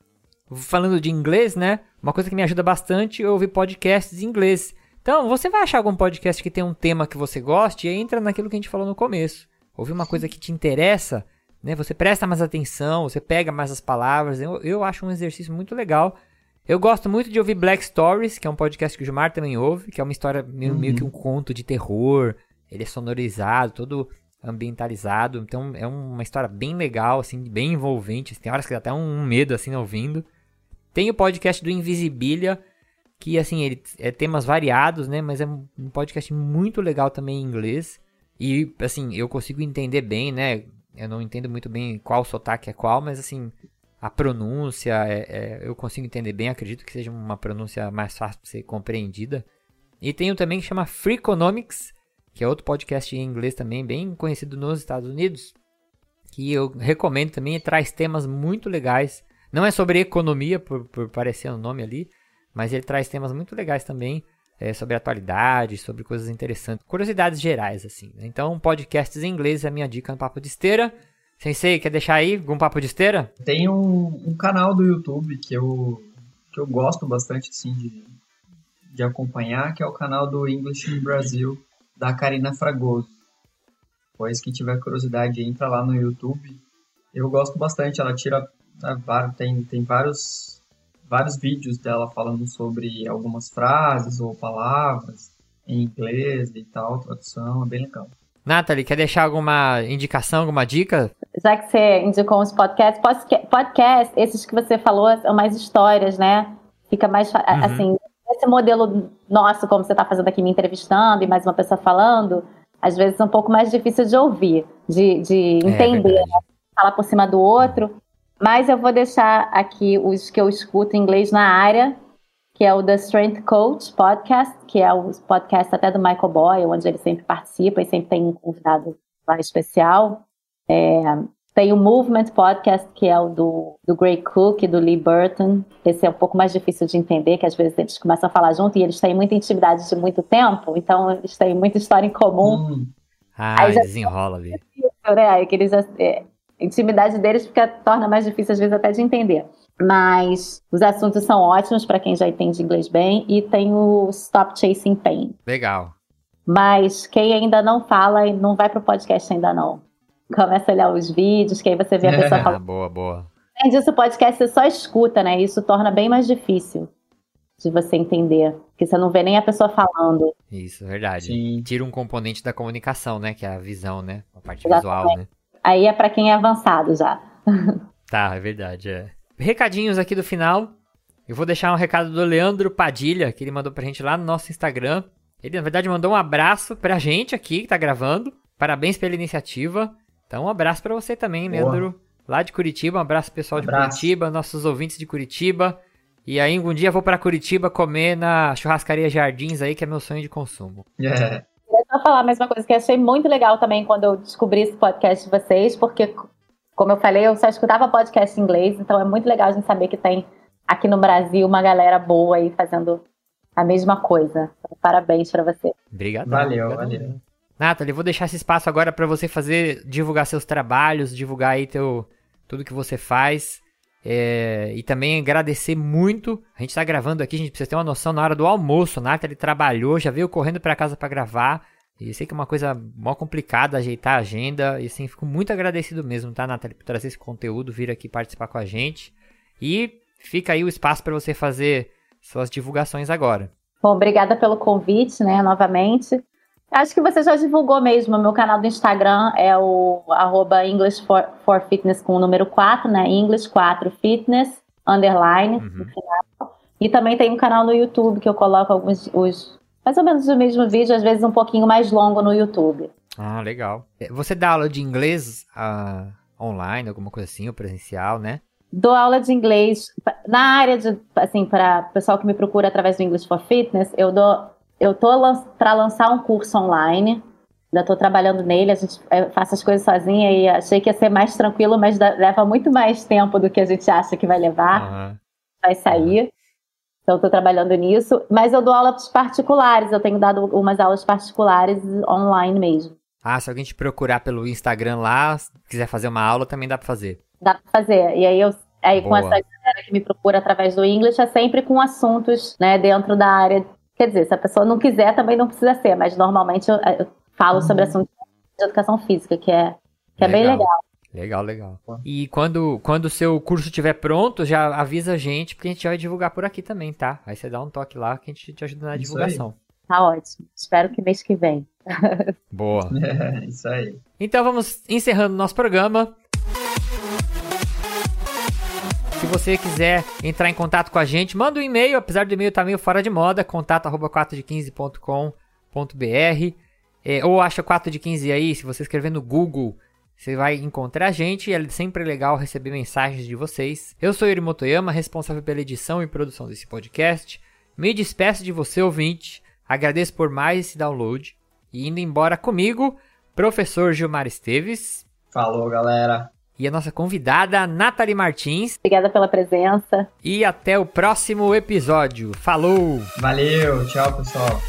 [SPEAKER 1] falando de inglês, né? Uma coisa que me ajuda bastante é ouvir podcasts em inglês. Então, você vai achar algum podcast que tem um tema que você goste e entra naquilo que a gente falou no começo. Ouvir uma coisa que te interessa, né? Você presta mais atenção, você pega mais as palavras. Eu, eu acho um exercício muito legal. Eu gosto muito de ouvir Black Stories, que é um podcast que o Gilmar também ouve, que é uma história meio, uhum. meio que um conto de terror. Ele é sonorizado, todo ambientalizado. Então é uma história bem legal, assim, bem envolvente. Tem horas que dá até um medo, assim, ouvindo. Tem o podcast do Invisibilia, que assim, ele é temas variados, né, mas é um podcast muito legal também em inglês. E assim, eu consigo entender bem, né? Eu não entendo muito bem qual sotaque é qual, mas assim, a pronúncia é, é, eu consigo entender bem, acredito que seja uma pronúncia mais fácil de ser compreendida. E tem um também que chama Freakonomics, que é outro podcast em inglês também, bem conhecido nos Estados Unidos, que eu recomendo também, traz temas muito legais. Não é sobre economia, por, por parecer o nome ali, mas ele traz temas muito legais também é, sobre atualidade, sobre coisas interessantes, curiosidades gerais, assim. Né? Então, podcasts em inglês é a minha dica no Papo de Esteira. Sensei, quer deixar aí algum papo de esteira?
[SPEAKER 5] Tem um, um, canal do YouTube que eu, que eu gosto bastante assim, de, de acompanhar, que é o canal do English in Brasil, da Karina Fragoso. Pois quem tiver curiosidade, entra lá no YouTube. Eu gosto bastante, ela tira. Né, tem, tem vários vários vídeos dela falando sobre algumas frases ou palavras em inglês e tal, tradução, é bem legal.
[SPEAKER 1] Nathalie, quer deixar alguma indicação, alguma dica?
[SPEAKER 3] Já que você indicou uns podcasts, podcast, esses que você falou são mais histórias, né? Fica mais, uhum. assim, esse modelo nosso, como você está fazendo aqui, me entrevistando e mais uma pessoa falando, às vezes é um pouco mais difícil de ouvir, de, de é entender, é né? falar por cima do outro. Mas eu vou deixar aqui os que eu escuto em inglês na área, que é o The Strength Coach Podcast, que é o podcast até do Michael Boyle, onde ele sempre participa e sempre tem um convidado lá especial. É, tem o Movement Podcast, que é o do, do Gray Cook e do Lee Burton. Esse é um pouco mais difícil de entender, que às vezes eles começam a falar junto e eles têm muita intimidade de muito tempo, então eles têm muita história em comum.
[SPEAKER 1] Hum. Ah, Aí desenrola ali.
[SPEAKER 3] Né? Que eles, é, intimidade deles fica, torna mais difícil, às vezes, até de entender. Mas os assuntos são ótimos para quem já entende inglês bem. E tem o Stop Chasing Pain.
[SPEAKER 1] Legal.
[SPEAKER 3] Mas quem ainda não fala, não vai pro podcast ainda não. Começa a olhar os vídeos, que aí você vê a pessoa falando.
[SPEAKER 1] boa, boa.
[SPEAKER 3] Além disso, o podcast você só escuta, né? Isso torna bem mais difícil de você entender. Porque você não vê nem a pessoa falando.
[SPEAKER 1] Isso, verdade. Sim. Tira um componente da comunicação, né? Que é a visão, né? A parte Exatamente. visual, né?
[SPEAKER 3] Aí é para quem é avançado já.
[SPEAKER 1] tá, é verdade, é. Recadinhos aqui do final. Eu vou deixar um recado do Leandro Padilha, que ele mandou pra gente lá no nosso Instagram. Ele, na verdade, mandou um abraço pra gente aqui que tá gravando. Parabéns pela iniciativa. Então, um abraço para você também, Boa. Leandro, lá de Curitiba. Um abraço pessoal de Curitiba, nossos ouvintes de Curitiba. E aí, um dia vou para Curitiba comer na churrascaria Jardins aí, que é meu sonho de consumo.
[SPEAKER 5] Yeah. É
[SPEAKER 3] só falar a mesma coisa que eu achei muito legal também quando eu descobri esse podcast de vocês, porque, como eu falei, eu só escutava podcast em inglês, então é muito legal a gente saber que tem aqui no Brasil uma galera boa aí fazendo a mesma coisa. Então, parabéns para você.
[SPEAKER 1] Obrigado.
[SPEAKER 5] Valeu, valeu.
[SPEAKER 1] Nathalie, vou deixar esse espaço agora para você fazer, divulgar seus trabalhos, divulgar aí teu, tudo que você faz. É, e também agradecer muito. A gente está gravando aqui, a gente precisa ter uma noção na hora do almoço. A Nathalie trabalhou, já veio correndo para casa para gravar. E sei que é uma coisa mó complicada ajeitar a agenda. E assim, fico muito agradecido mesmo, tá, Nathalie, por trazer esse conteúdo, vir aqui participar com a gente. E fica aí o espaço para você fazer suas divulgações agora.
[SPEAKER 3] Bom, obrigada pelo convite, né, novamente. Acho que você já divulgou mesmo. Meu canal do Instagram é o arroba English for, for, Fitness com o número 4, né? English 4 Fitness, underline, uhum. E também tem um canal no YouTube que eu coloco alguns os mais ou menos o mesmo vídeo, às vezes um pouquinho mais longo no YouTube.
[SPEAKER 1] Ah, legal. É, você dá aula de inglês uh, online, alguma coisa assim, ou presencial, né?
[SPEAKER 3] Dou aula de inglês na área de, assim, para pessoal que me procura através do English for Fitness, eu dou eu tô para lançar um curso online. Ainda estou trabalhando nele, a gente faço as coisas sozinha e achei que ia ser mais tranquilo, mas leva muito mais tempo do que a gente acha que vai levar. Uhum. Vai sair. Então, estou trabalhando nisso. Mas eu dou aulas particulares, eu tenho dado umas aulas particulares online mesmo.
[SPEAKER 1] Ah, se alguém te procurar pelo Instagram lá, quiser fazer uma aula, também dá para fazer.
[SPEAKER 3] Dá para fazer. E aí eu aí com essa galera que me procura através do English é sempre com assuntos, né, dentro da área Quer dizer, se a pessoa não quiser, também não precisa ser, mas normalmente eu, eu falo uhum. sobre assuntos de educação física, que é, que é bem legal.
[SPEAKER 1] Legal, legal. E quando, quando o seu curso estiver pronto, já avisa a gente, porque a gente vai divulgar por aqui também, tá? Aí você dá um toque lá que a gente te ajuda na isso divulgação. Aí.
[SPEAKER 3] Tá ótimo. Espero que mês que vem.
[SPEAKER 1] Boa.
[SPEAKER 5] É, isso aí.
[SPEAKER 1] Então vamos encerrando nosso programa. Se você quiser entrar em contato com a gente, manda um e-mail, apesar do e-mail estar tá meio fora de moda, contato arroba 4de15.com.br é, ou acha 4 de 15 aí, se você escrever no Google, você vai encontrar a gente e é sempre legal receber mensagens de vocês. Eu sou Yuri Motoyama, responsável pela edição e produção desse podcast. Me despeço de você, ouvinte. Agradeço por mais esse download. E indo embora comigo, professor Gilmar Esteves.
[SPEAKER 5] Falou, galera
[SPEAKER 1] e a nossa convidada, Nathalie Martins.
[SPEAKER 3] Obrigada pela presença.
[SPEAKER 1] E até o próximo episódio. Falou!
[SPEAKER 5] Valeu, tchau, pessoal.